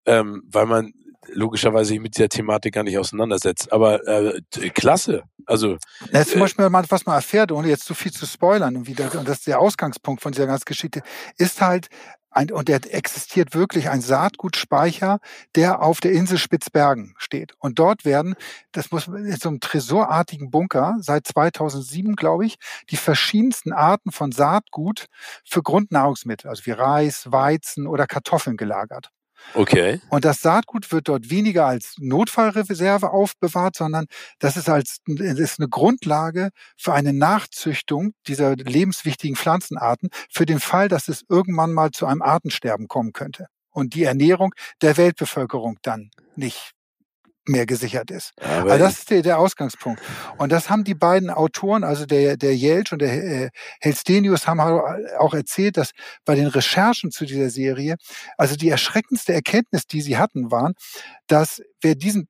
ähm, weil man logischerweise sich mit dieser Thematik gar nicht auseinandersetzt. Aber äh, klasse. Also ja, zum äh, Beispiel, was man erfährt, ohne jetzt zu viel zu spoilern, und, wieder, und das ist der Ausgangspunkt von dieser ganzen Geschichte, ist halt ein, und der existiert wirklich ein Saatgutspeicher, der auf der Insel Spitzbergen steht. Und dort werden, das muss in so einem tresorartigen Bunker seit 2007, glaube ich, die verschiedensten Arten von Saatgut für Grundnahrungsmittel, also wie Reis, Weizen oder Kartoffeln gelagert. Okay. Und das Saatgut wird dort weniger als Notfallreserve aufbewahrt, sondern das ist als das ist eine Grundlage für eine Nachzüchtung dieser lebenswichtigen Pflanzenarten für den Fall, dass es irgendwann mal zu einem Artensterben kommen könnte und die Ernährung der Weltbevölkerung dann nicht mehr gesichert ist. Aber also das ist der, der Ausgangspunkt. Und das haben die beiden Autoren, also der, der Jelch und der äh, Helstenius, haben auch erzählt, dass bei den Recherchen zu dieser Serie, also die erschreckendste Erkenntnis, die sie hatten, waren, dass wer diesen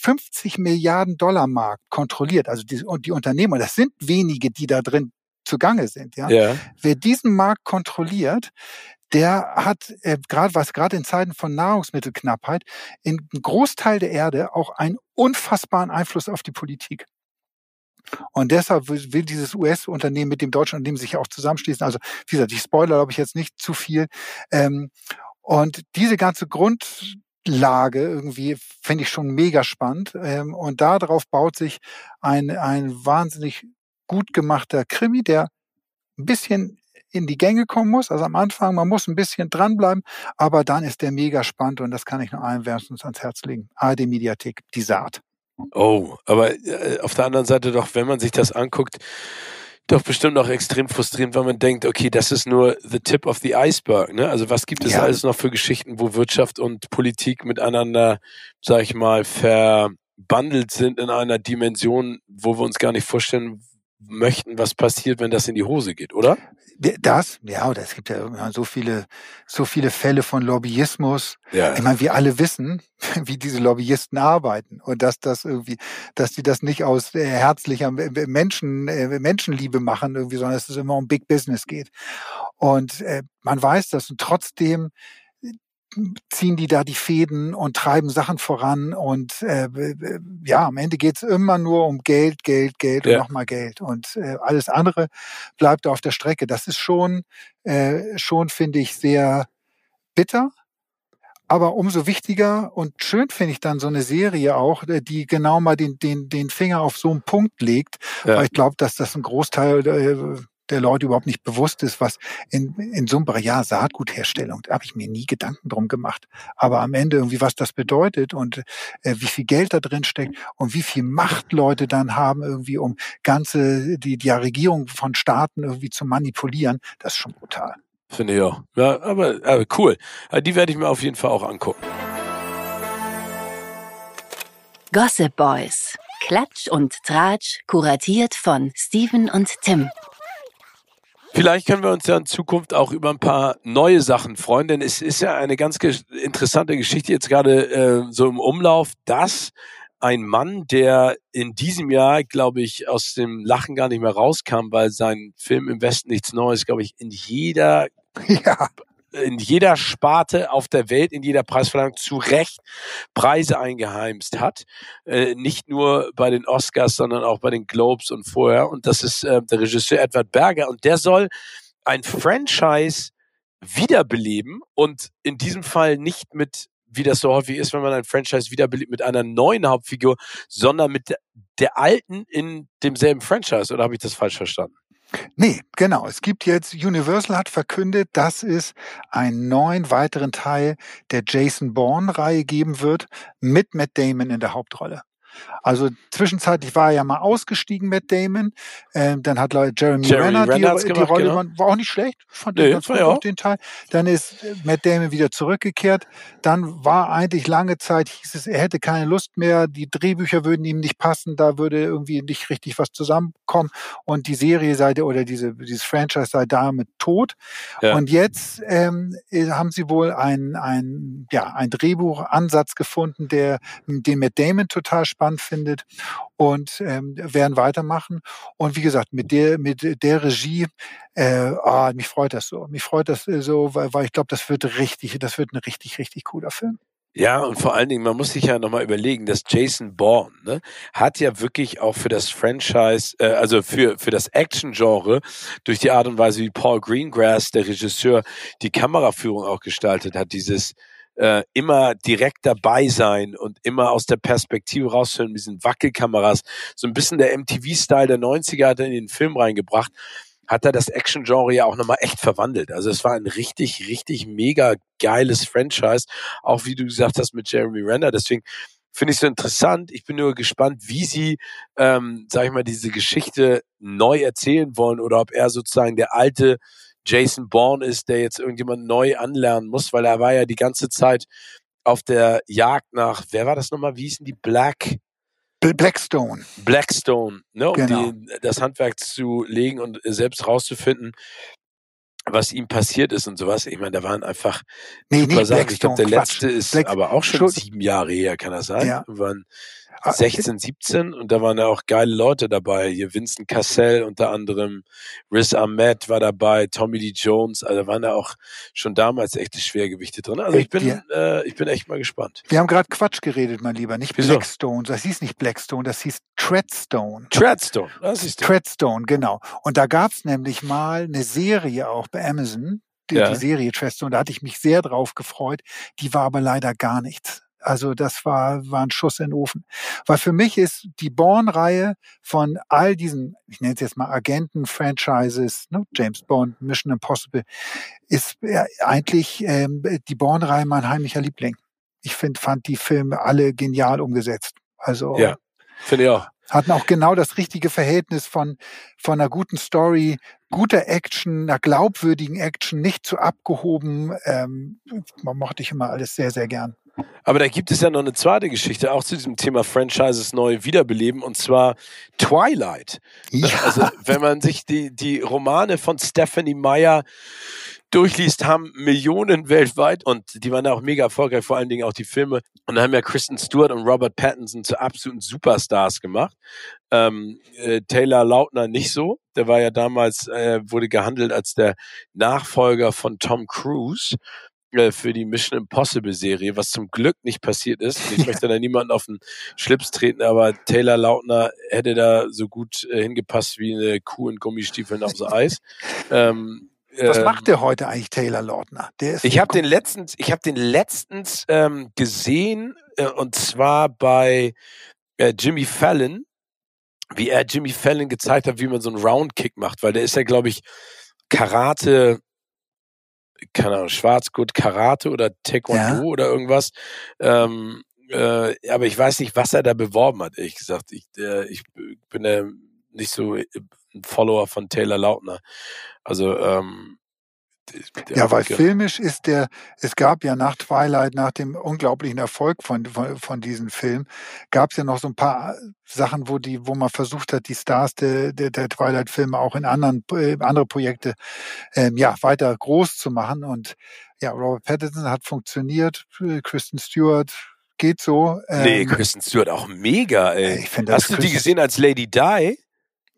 50 Milliarden Dollar Markt kontrolliert, also die, und die Unternehmer, das sind wenige, die da drin zugange sind. Ja? ja. Wer diesen Markt kontrolliert, der hat äh, gerade was gerade in Zeiten von Nahrungsmittelknappheit in einem Großteil der Erde auch einen unfassbaren Einfluss auf die Politik. Und deshalb will, dieses US-Unternehmen mit dem deutschen Unternehmen sich auch zusammenschließen. Also wie gesagt, ich spoiler glaube ich jetzt nicht zu viel. Ähm, und diese ganze Grundlage irgendwie finde ich schon mega spannend. Ähm, und darauf baut sich ein, ein wahnsinnig gut gemachter Krimi, der ein bisschen in die Gänge kommen muss. Also am Anfang, man muss ein bisschen dranbleiben, aber dann ist der mega spannend und das kann ich nur allen wärmstens ans Herz legen. ARD Mediathek, die Saat. Oh, aber äh, auf der anderen Seite doch, wenn man sich das anguckt, doch bestimmt auch extrem frustrierend, weil man denkt, okay, das ist nur the tip of the iceberg. Ne? Also was gibt es ja. alles noch für Geschichten, wo Wirtschaft und Politik miteinander, sag ich mal, verbandelt sind in einer Dimension, wo wir uns gar nicht vorstellen möchten, was passiert, wenn das in die Hose geht, oder? Das, ja, oder es gibt ja so viele, so viele Fälle von Lobbyismus. Ja. Ich meine, wir alle wissen, wie diese Lobbyisten arbeiten und dass das irgendwie, dass die das nicht aus äh, herzlicher Menschen, äh, Menschenliebe machen irgendwie, sondern dass es immer um Big Business geht. Und äh, man weiß das und trotzdem ziehen die da die Fäden und treiben Sachen voran und äh, ja, am Ende geht's immer nur um Geld, Geld, Geld ja. und nochmal Geld und äh, alles andere bleibt auf der Strecke. Das ist schon, äh, schon finde ich sehr bitter, aber umso wichtiger und schön finde ich dann so eine Serie auch, äh, die genau mal den, den, den Finger auf so einen Punkt legt. Ja. Weil ich glaube, dass das ein Großteil äh, der Leute überhaupt nicht bewusst ist, was in, in so einem Bereich, ja, Saatgutherstellung, da habe ich mir nie Gedanken drum gemacht. Aber am Ende irgendwie, was das bedeutet und äh, wie viel Geld da drin steckt und wie viel Macht Leute dann haben, irgendwie, um ganze, die, die Regierung von Staaten irgendwie zu manipulieren, das ist schon brutal. Finde ich auch. Ja, aber, aber cool. Die werde ich mir auf jeden Fall auch angucken. Gossip Boys. Klatsch und Tratsch, kuratiert von Steven und Tim. Vielleicht können wir uns ja in Zukunft auch über ein paar neue Sachen freuen, denn es ist ja eine ganz ge interessante Geschichte jetzt gerade äh, so im Umlauf, dass ein Mann, der in diesem Jahr, glaube ich, aus dem Lachen gar nicht mehr rauskam, weil sein Film im Westen nichts Neues, glaube ich, in jeder ja in jeder Sparte auf der Welt, in jeder Preisverleihung zu Recht Preise eingeheimst hat. Äh, nicht nur bei den Oscars, sondern auch bei den Globes und vorher. Und das ist äh, der Regisseur Edward Berger. Und der soll ein Franchise wiederbeleben und in diesem Fall nicht mit wie das so häufig ist, wenn man ein Franchise wiederbelebt mit einer neuen Hauptfigur, sondern mit der, der alten in demselben Franchise. Oder habe ich das falsch verstanden? Nee, genau. Es gibt jetzt, Universal hat verkündet, dass es einen neuen weiteren Teil der Jason Bourne-Reihe geben wird mit Matt Damon in der Hauptrolle. Also zwischenzeitlich war er ja mal ausgestiegen mit Damon. Ähm, dann hat Jeremy, Jeremy Renner, Renner die, die Rolle, genau. war auch nicht schlecht, fand nee, ganz gut auch den Teil. Dann ist Matt Damon wieder zurückgekehrt. Dann war eigentlich lange Zeit, hieß es, er hätte keine Lust mehr, die Drehbücher würden ihm nicht passen, da würde irgendwie nicht richtig was zusammenkommen und die Serie sei oder diese, dieses Franchise sei damit tot. Ja. Und jetzt ähm, haben sie wohl ein, ein, ja, ein Drehbuchansatz gefunden, der den Matt Damon total spannend spannend findet und ähm, werden weitermachen. Und wie gesagt, mit der, mit der Regie, äh, ah, mich freut das so. Mich freut das äh, so, weil, weil ich glaube, das wird richtig, das wird ein richtig, richtig cooler Film. Ja, und vor allen Dingen, man muss sich ja nochmal überlegen, dass Jason Bourne ne, hat ja wirklich auch für das Franchise, äh, also für, für das Action-Genre, durch die Art und Weise, wie Paul Greengrass, der Regisseur, die Kameraführung auch gestaltet hat, dieses äh, immer direkt dabei sein und immer aus der Perspektive raushören mit diesen Wackelkameras. So ein bisschen der MTV-Style der 90er hat er in den Film reingebracht hat er das Action-Genre ja auch nochmal echt verwandelt. Also es war ein richtig, richtig mega geiles Franchise, auch wie du gesagt hast mit Jeremy Renner. Deswegen finde ich so interessant. Ich bin nur gespannt, wie sie, ähm, sag ich mal, diese Geschichte neu erzählen wollen oder ob er sozusagen der alte Jason Bourne ist, der jetzt irgendjemand neu anlernen muss, weil er war ja die ganze Zeit auf der Jagd nach, wer war das nochmal? Wie hießen die? Black Blackstone. Blackstone, ne, um Genau. die, das Handwerk zu legen und selbst rauszufinden, was ihm passiert ist und sowas. Ich meine, da waren einfach Nee, super nicht Sachen. Ich glaube, der Quatsch. letzte ist Black- aber auch schon Schuld- sieben Jahre her, kann das sein? Ja. Ah, 16, 17 und da waren ja auch geile Leute dabei. Hier Vincent Cassell unter anderem, Riz Ahmed war dabei, Tommy Lee Jones, also da waren ja auch schon damals echte Schwergewichte drin. Also Ey, ich bin, äh, ich bin echt mal gespannt. Wir haben gerade Quatsch geredet, mein Lieber. Nicht Wieso? Blackstone. Das hieß nicht Blackstone, das hieß Treadstone. Treadstone, das ist Treadstone, genau. Und da gab's nämlich mal eine Serie auch bei Amazon, die, Ja. die Serie Treadstone, da hatte ich mich sehr drauf gefreut. Die war aber leider gar nichts. Also das war, war ein Schuss in den Ofen. Weil für mich ist die Bourne-Reihe von all diesen, ich nenne es jetzt mal Agenten-Franchises, ne, James Bond, Mission Impossible, ist ja eigentlich ähm, die Bourne-Reihe mein heimlicher Liebling. Ich find, fand die Filme alle genial umgesetzt. Also Ja. finde ich auch. hatten auch genau das richtige Verhältnis von, von einer guten Story, guter Action, einer glaubwürdigen Action, nicht zu abgehoben. Ähm, man mochte ich immer alles sehr, sehr gern. Aber da gibt es ja noch eine zweite Geschichte, auch zu diesem Thema Franchises neu wiederbeleben, und zwar Twilight. Ja, Also wenn man sich die, die Romane von Stephanie Meyer durchliest, haben Millionen weltweit und die waren ja auch mega erfolgreich, vor allen Dingen auch die Filme. Und da haben ja Kristen Stewart und Robert Pattinson zu absoluten Superstars gemacht. Ähm, äh, Taylor Lautner nicht so. Der war ja damals, äh, wurde gehandelt als der Nachfolger von Tom Cruise äh, für die Mission Impossible Serie, was zum Glück nicht passiert ist. Ich möchte da niemanden auf den Schlips treten, aber Taylor Lautner hätte da so gut äh, hingepasst wie eine Kuh in Gummistiefeln aufs Eis. Ähm, was ähm, macht der heute eigentlich, Taylor Lautner? Der ist ich habe den letztens, ich habe den letztens ähm, gesehen äh, und zwar bei äh, Jimmy Fallon, wie er Jimmy Fallon gezeigt hat, wie man so einen Roundkick macht, weil der ist ja, glaube ich, Karate, keine Ahnung, Schwarzgurt, Karate oder Taekwondo Ja. oder irgendwas. Ähm, äh, aber ich weiß nicht, was er da beworben hat, ehrlich gesagt. Ich, äh, ich bin äh, nicht so ein Follower von Taylor Lautner. Also ähm, Ja, weil filmisch ist der, es gab ja nach Twilight, nach dem unglaublichen Erfolg von, von, von diesem Film, gab es ja noch so ein paar Sachen, wo die, wo man versucht hat, die Stars der, der, der Twilight-Filme auch in anderen, äh, andere Projekte, ähm, ja, weiter groß zu machen. Und ja, Robert Pattinson hat funktioniert, Kristen Stewart geht so. Nee, Ähm, Kristen Stewart auch mega, ey. ich finde das Hast du die Kristen- gesehen als Lady Di?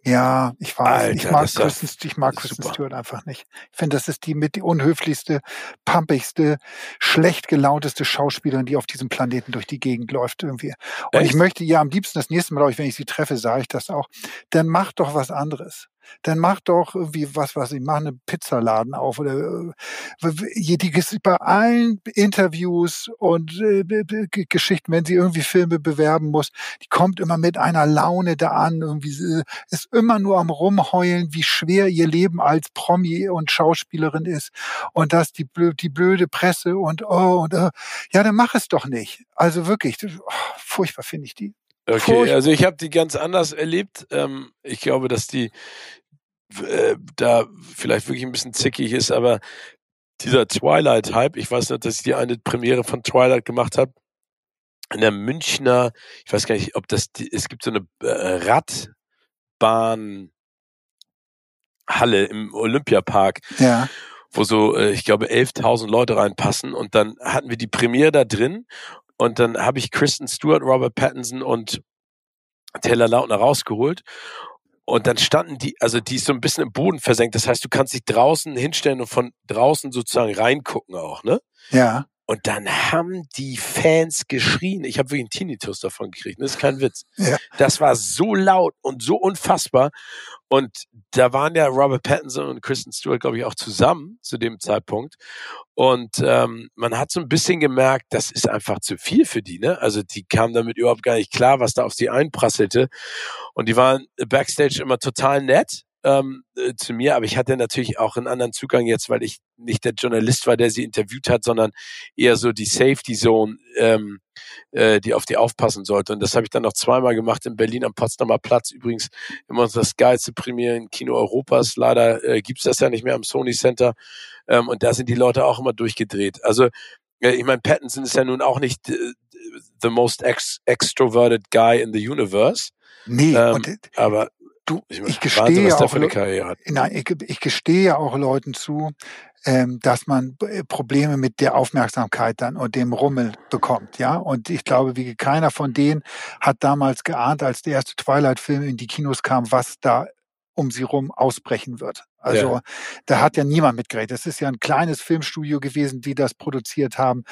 Ja, ich weiß. ich Alter, mag ist ja Kristen, ich mag Kristen. Stewart einfach nicht. Ich finde, das ist die mit die unhöflichste, pumpigste, schlecht gelaunteste Schauspielerin, die auf diesem Planeten durch die Gegend läuft irgendwie. Und ich Echt? möchte ja am liebsten das nächste Mal, glaube ich, wenn ich sie treffe, sage ich das auch. Dann mach doch was anderes. Dann mach doch irgendwie was, was ich mache, einen Pizzaladen auf oder äh, die, bei allen Interviews und äh, Geschichten, wenn sie irgendwie Filme bewerben muss, die kommt immer mit einer Laune da an, irgendwie äh, ist immer nur am rumheulen, wie schwer ihr Leben als Promi und Schauspielerin ist und dass die, blö die blöde Presse und oh und äh, ja, dann mach es doch nicht. Also wirklich, oh, furchtbar finde ich die. Okay, also ich habe die ganz anders erlebt. Ähm, ich glaube, dass die äh, da vielleicht wirklich ein bisschen zickig ist, aber dieser Twilight-Hype, ich weiß noch, dass ich die eine Premiere von Twilight gemacht habe, in der Münchner, ich weiß gar nicht, ob das, die, es gibt so eine äh, Radbahn Halle im Olympiapark, Ja, wo so, äh, ich glaube, 11.000 Leute reinpassen. Und dann hatten wir die Premiere da drin. Und dann habe ich Kristen Stewart, Robert Pattinson und Taylor Lautner rausgeholt. Und dann standen die, also die ist so ein bisschen im Boden versenkt. Das heißt, du kannst dich draußen hinstellen und von draußen sozusagen reingucken auch, ne? ja. Und dann haben die Fans geschrien. Ich habe wirklich einen Tinnitus davon gekriegt. Das ist kein Witz. Ja. Das war so laut und so unfassbar. Und da waren ja Robert Pattinson und Kristen Stewart, glaube ich, auch zusammen zu dem Zeitpunkt. Und ähm, man hat so ein bisschen gemerkt, das ist einfach zu viel für die. Ne? Also die kamen damit überhaupt gar nicht klar, was da auf sie einprasselte. Und die waren backstage immer total nett ähm, äh, zu mir, aber ich hatte natürlich auch einen anderen Zugang jetzt, weil ich nicht der Journalist war, der sie interviewt hat, sondern eher so die Safety Zone, ähm, äh, die auf die aufpassen sollte. Und das habe ich dann noch zweimal gemacht in Berlin am Potsdamer Platz. Übrigens immer das geilste Premieren-Kino Europas. Leider äh, gibt's das ja nicht mehr am Sony Center. Ähm, und da sind die Leute auch immer durchgedreht. Also äh, ich meine, Pattinson ist ja nun auch nicht äh, the most ex extroverted guy in the universe. Nee, ähm, und, aber Du, ich, ich gestehe ja auch, nein, ich, ich gestehe ja auch Leuten zu, ähm, dass man äh, Probleme mit der Aufmerksamkeit dann und dem Rummel bekommt, ja. Und ich glaube, wie keiner von denen hat damals geahnt, als der erste Twilight-Film in die Kinos kam, was da um sie rum ausbrechen wird. Also ja. da hat ja niemand mitgerechnet. Das ist ja ein kleines Filmstudio gewesen, die das produziert haben.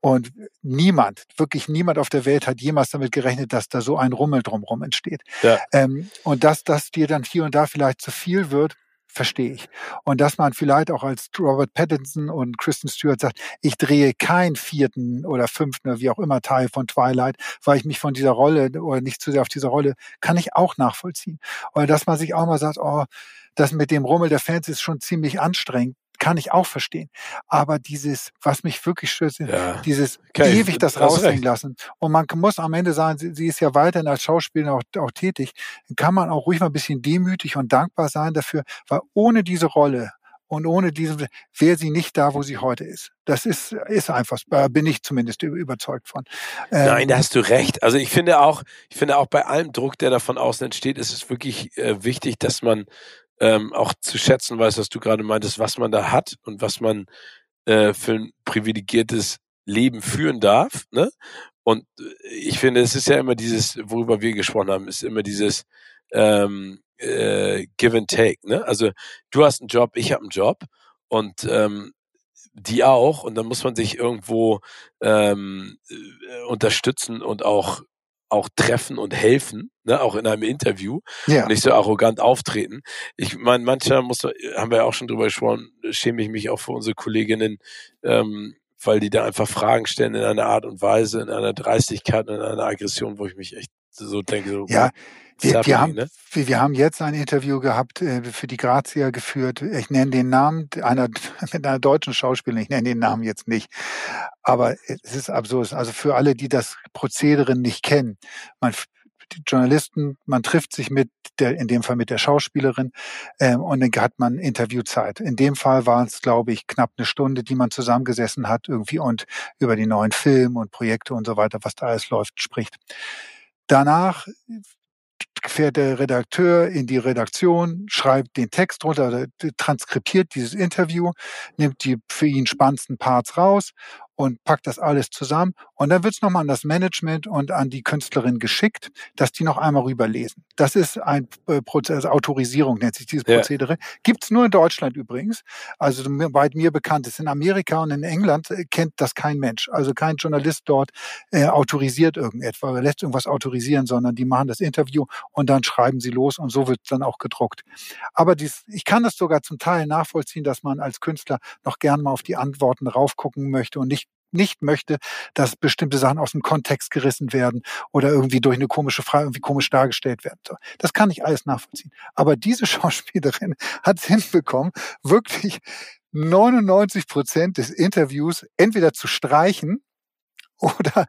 Und niemand, wirklich niemand auf der Welt hat jemals damit gerechnet, dass da so ein Rummel drumherum entsteht. Ja. Ähm, und dass das dir dann hier und da vielleicht zu viel wird, verstehe ich. Und dass man vielleicht auch als Robert Pattinson und Kristen Stewart sagt, ich drehe keinen vierten oder fünften oder wie auch immer Teil von Twilight, weil ich mich von dieser Rolle oder nicht zu sehr auf diese Rolle, kann ich auch nachvollziehen. Oder dass man sich auch mal sagt, oh, das mit dem Rummel der Fans ist schon ziemlich anstrengend kann ich auch verstehen. Aber dieses, was mich wirklich stört, ja. dieses okay. ewig das raushängen lassen. Und man muss am Ende sagen, sie, sie ist ja weiterhin als Schauspielerin auch, auch tätig. Dann kann man auch ruhig mal ein bisschen demütig und dankbar sein dafür, weil ohne diese Rolle und ohne diese wäre sie nicht da, wo sie heute ist. Das ist, ist einfach, bin ich zumindest überzeugt von. Ähm, Nein, da hast du recht. Also ich finde auch, ich finde auch bei allem Druck, der da von außen entsteht, ist es wirklich äh, wichtig, dass man ähm, auch zu schätzen weiß, was du gerade meintest, was man da hat und was man äh, für ein privilegiertes Leben führen darf. Ne? Und äh, ich finde, es ist ja immer dieses, worüber wir gesprochen haben, ist immer dieses ähm, äh, Give and Take. Ne? Also du hast einen Job, ich habe einen Job und ähm, die auch und dann muss man sich irgendwo ähm, äh, unterstützen und auch auch treffen und helfen, ne, auch in einem Interview, ja. nicht so arrogant auftreten. Ich meine, manchmal muss, haben wir ja auch schon drüber gesprochen, schäme ich mich auch für unsere Kolleginnen, ähm, weil die da einfach Fragen stellen in einer Art und Weise, in einer Dreistigkeit, in einer Aggression, wo ich mich echt so denke, so, ja, wir, wir, haben, wir, wir, haben jetzt ein Interview gehabt, äh, für die Grazia geführt. Ich nenne den Namen einer, mit einer deutschen Schauspielerin. Ich nenne den Namen jetzt nicht. Aber es ist absurd. Also für alle, die das Prozedere nicht kennen. Man, die Journalisten, man trifft sich mit der, in dem Fall mit der Schauspielerin, ähm, und dann hat man Interviewzeit. In dem Fall war es, glaube ich, knapp eine Stunde, die man zusammengesessen hat irgendwie und über die neuen Filme und Projekte und so weiter, was da alles läuft, spricht. Danach fährt der Redakteur in die Redaktion, schreibt den Text runter, transkribiert dieses Interview, nimmt die für ihn spannendsten Parts raus und packt das alles zusammen. Und dann wird es nochmal an das Management und an die Künstlerin geschickt, dass die noch einmal rüberlesen. Das ist ein äh, Prozess, also Autorisierung nennt sich dieses Prozedere. Ja. Gibt's nur in Deutschland übrigens. Also weit mir bekannt ist. In Amerika und in England äh, kennt das kein Mensch. Also kein Journalist dort äh, autorisiert irgendetwas oder lässt irgendwas autorisieren, sondern die machen das Interview und dann schreiben sie los und so wird dann auch gedruckt. Aber dies, ich kann das sogar zum Teil nachvollziehen, dass man als Künstler noch gern mal auf die Antworten raufgucken möchte und nicht nicht möchte, dass bestimmte Sachen aus dem Kontext gerissen werden oder irgendwie durch eine komische Frage irgendwie komisch dargestellt werden. Das kann ich alles nachvollziehen. Aber diese Schauspielerin hat es hinbekommen, wirklich 99 Prozent des Interviews entweder zu streichen oder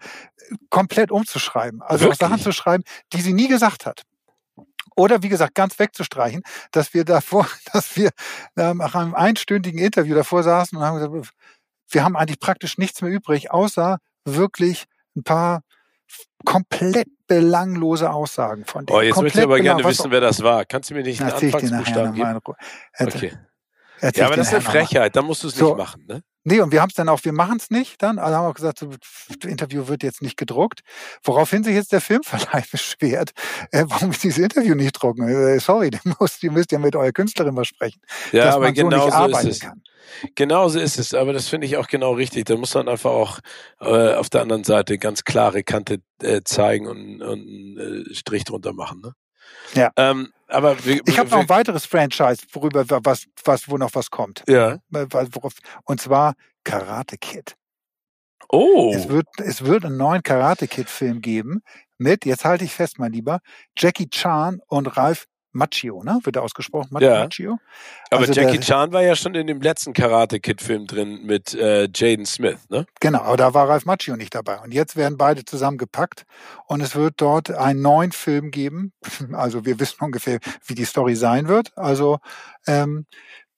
komplett umzuschreiben. Also Wirklich? Sachen zu schreiben, die sie nie gesagt hat. Oder wie gesagt, ganz wegzustreichen, dass wir davor, dass wir nach einem einstündigen Interview davor saßen und haben gesagt, wir haben eigentlich praktisch nichts mehr übrig, außer wirklich ein paar komplett belanglose Aussagen von denen. Oh, jetzt möchte ich aber gerne wissen, wer das war. Kannst du mir nicht einen Anfangsbuchstaben geben? Okay. ja, aber das ist eine Frechheit, da musst du es so, nicht machen, ne? Nee, und wir haben es dann auch, wir machen es nicht dann. Alle haben auch gesagt, so, das Interview wird jetzt nicht gedruckt. Woraufhin sich jetzt der Filmverleih beschwert, äh, warum ist dieses Interview nicht drucken? Äh, sorry, ihr müsst, ihr müsst ja mit eurer Künstlerin was sprechen. Ja, aber genau so, so ist es. Kann. Genau so ist es, aber das finde ich auch genau richtig. Da muss man einfach auch äh, auf der anderen Seite ganz klare Kante äh, zeigen und, und einen äh, Strich drunter machen. Ne? Ja. Ähm, aber wir, ich habe noch ein weiteres Franchise, worüber was, was, wo noch was kommt. Ja. Und zwar Karate Kid. Oh. Es wird, es wird einen neuen Karate Kid Film geben mit, jetzt halte ich fest, mein Lieber, Jackie Chan und Ralph Macchio, ne? Wird er ausgesprochen? Mac ja. Macchio? Aber also Jackie der, Chan war ja schon in dem letzten Karate Kid Film drin mit äh, Jaden Smith, ne? Genau, aber da war Ralph Macchio nicht dabei. Und jetzt werden beide zusammengepackt und es wird dort einen neuen Film geben. Also wir wissen ungefähr, wie die Story sein wird. Also ähm,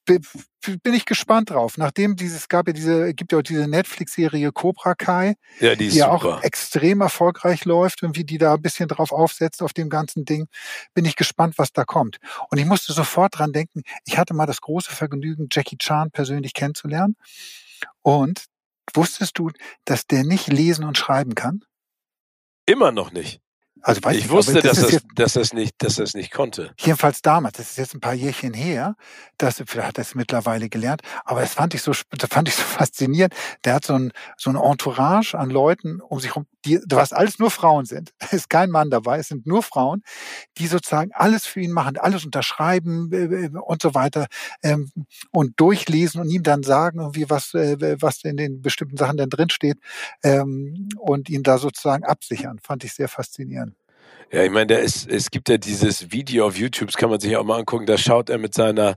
bin ich gespannt drauf. Nachdem dieses gab ja diese, gibt ja auch diese Netflix-Serie Cobra Kai, ja, die, die ja auch extrem erfolgreich läuft und wie die da ein bisschen drauf aufsetzt auf dem ganzen Ding, bin ich gespannt, was da kommt. Und ich musste sofort dran denken, ich hatte mal das große Vergnügen, Jackie Chan persönlich kennenzulernen. Und wusstest du, dass der nicht lesen und schreiben kann? Immer noch nicht. Also weiß ich, ich wusste, das dass, das, dass, das nicht, dass das nicht konnte. Jedenfalls damals, das ist jetzt ein paar Jährchen her, das, vielleicht hat er es mittlerweile gelernt, aber das fand ich so, das fand ich so faszinierend. Der hat so ein, so ein Entourage an Leuten um sich herum, die, was alles nur Frauen sind. Da ist kein Mann dabei, es sind nur Frauen, die sozusagen alles für ihn machen, alles unterschreiben äh, äh, und so weiter ähm, und durchlesen und ihm dann sagen, irgendwie was, äh, was in den bestimmten Sachen denn drinsteht ähm, und ihn da sozusagen absichern. Fand ich sehr faszinierend. Ja, ich meine, der ist, es gibt ja dieses Video auf YouTube, das kann man sich auch mal angucken, da schaut er mit seiner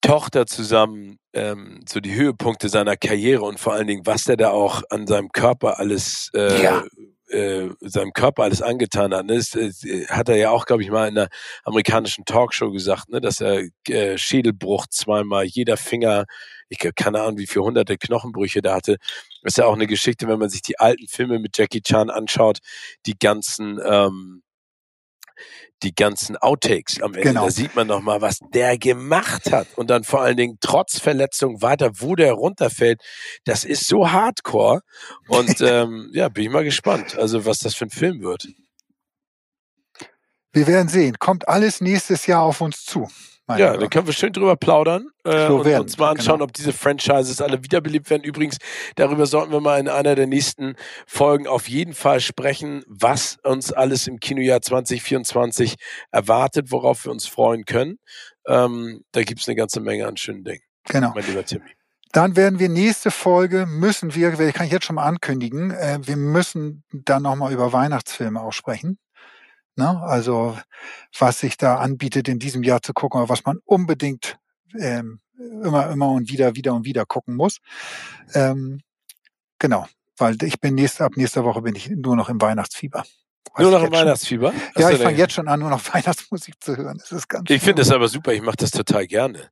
Tochter zusammen ähm, so die Höhepunkte seiner Karriere und vor allen Dingen, was der da auch an seinem Körper alles äh, ja. äh, seinem Körper alles angetan hat. Ne? Das, äh, hat er ja auch, glaube ich, mal in einer amerikanischen Talkshow gesagt, ne? dass er äh, Schädelbruch zweimal, jeder Finger, ich keine Ahnung, wie viele hunderte Knochenbrüche da hatte. Das ist ja auch eine Geschichte, wenn man sich die alten Filme mit Jackie Chan anschaut, die ganzen ähm, die ganzen Outtakes am Ende. Genau. Da sieht man noch mal, was der gemacht hat. Und dann vor allen Dingen trotz Verletzung weiter, wo der runterfällt. Das ist so hardcore. Und ähm, ja, bin ich mal gespannt, also was das für ein Film wird. Wir werden sehen. Kommt alles nächstes Jahr auf uns zu. Ja, dann können wir schön drüber plaudern äh, so und werden, uns mal anschauen, genau. ob diese Franchises alle wiederbelebt werden. Übrigens, darüber sollten wir mal in einer der nächsten Folgen auf jeden Fall sprechen, was uns alles im Kinojahr 2024 erwartet, worauf wir uns freuen können. Ähm, da gibt's eine ganze Menge an schönen Dingen. Genau. Mein lieber Timmy. Dann werden wir nächste Folge müssen wir, kann ich jetzt schon mal ankündigen, äh, wir müssen dann nochmal über Weihnachtsfilme auch sprechen. Ne? Also was sich da anbietet in diesem Jahr zu gucken, oder was man unbedingt ähm, immer, immer und wieder, wieder und wieder gucken muss. Ähm, genau, weil ich bin nächste, ab nächster Woche bin ich nur noch im Weihnachtsfieber. Weiß nur noch im Weihnachtsfieber? ja, ich fange jetzt schon an, nur noch Weihnachtsmusik zu hören. Das ist ganz ich finde das aber super, ich mache das total gerne.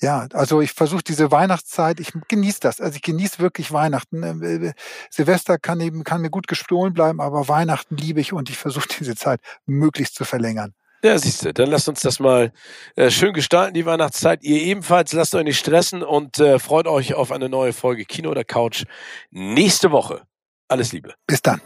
Ja, also ich versuche diese Weihnachtszeit, ich genieße das. Also ich genieße wirklich Weihnachten. Äh, Silvester kann eben, kann mir gut gestohlen bleiben, aber Weihnachten liebe ich und ich versuche diese Zeit möglichst zu verlängern. Ja, siehst du, dann lasst uns das mal äh, schön gestalten, die Weihnachtszeit. Ihr ebenfalls lasst euch nicht stressen und äh, freut euch auf eine neue Folge Kino oder Couch nächste Woche. Alles Liebe. Bis dann.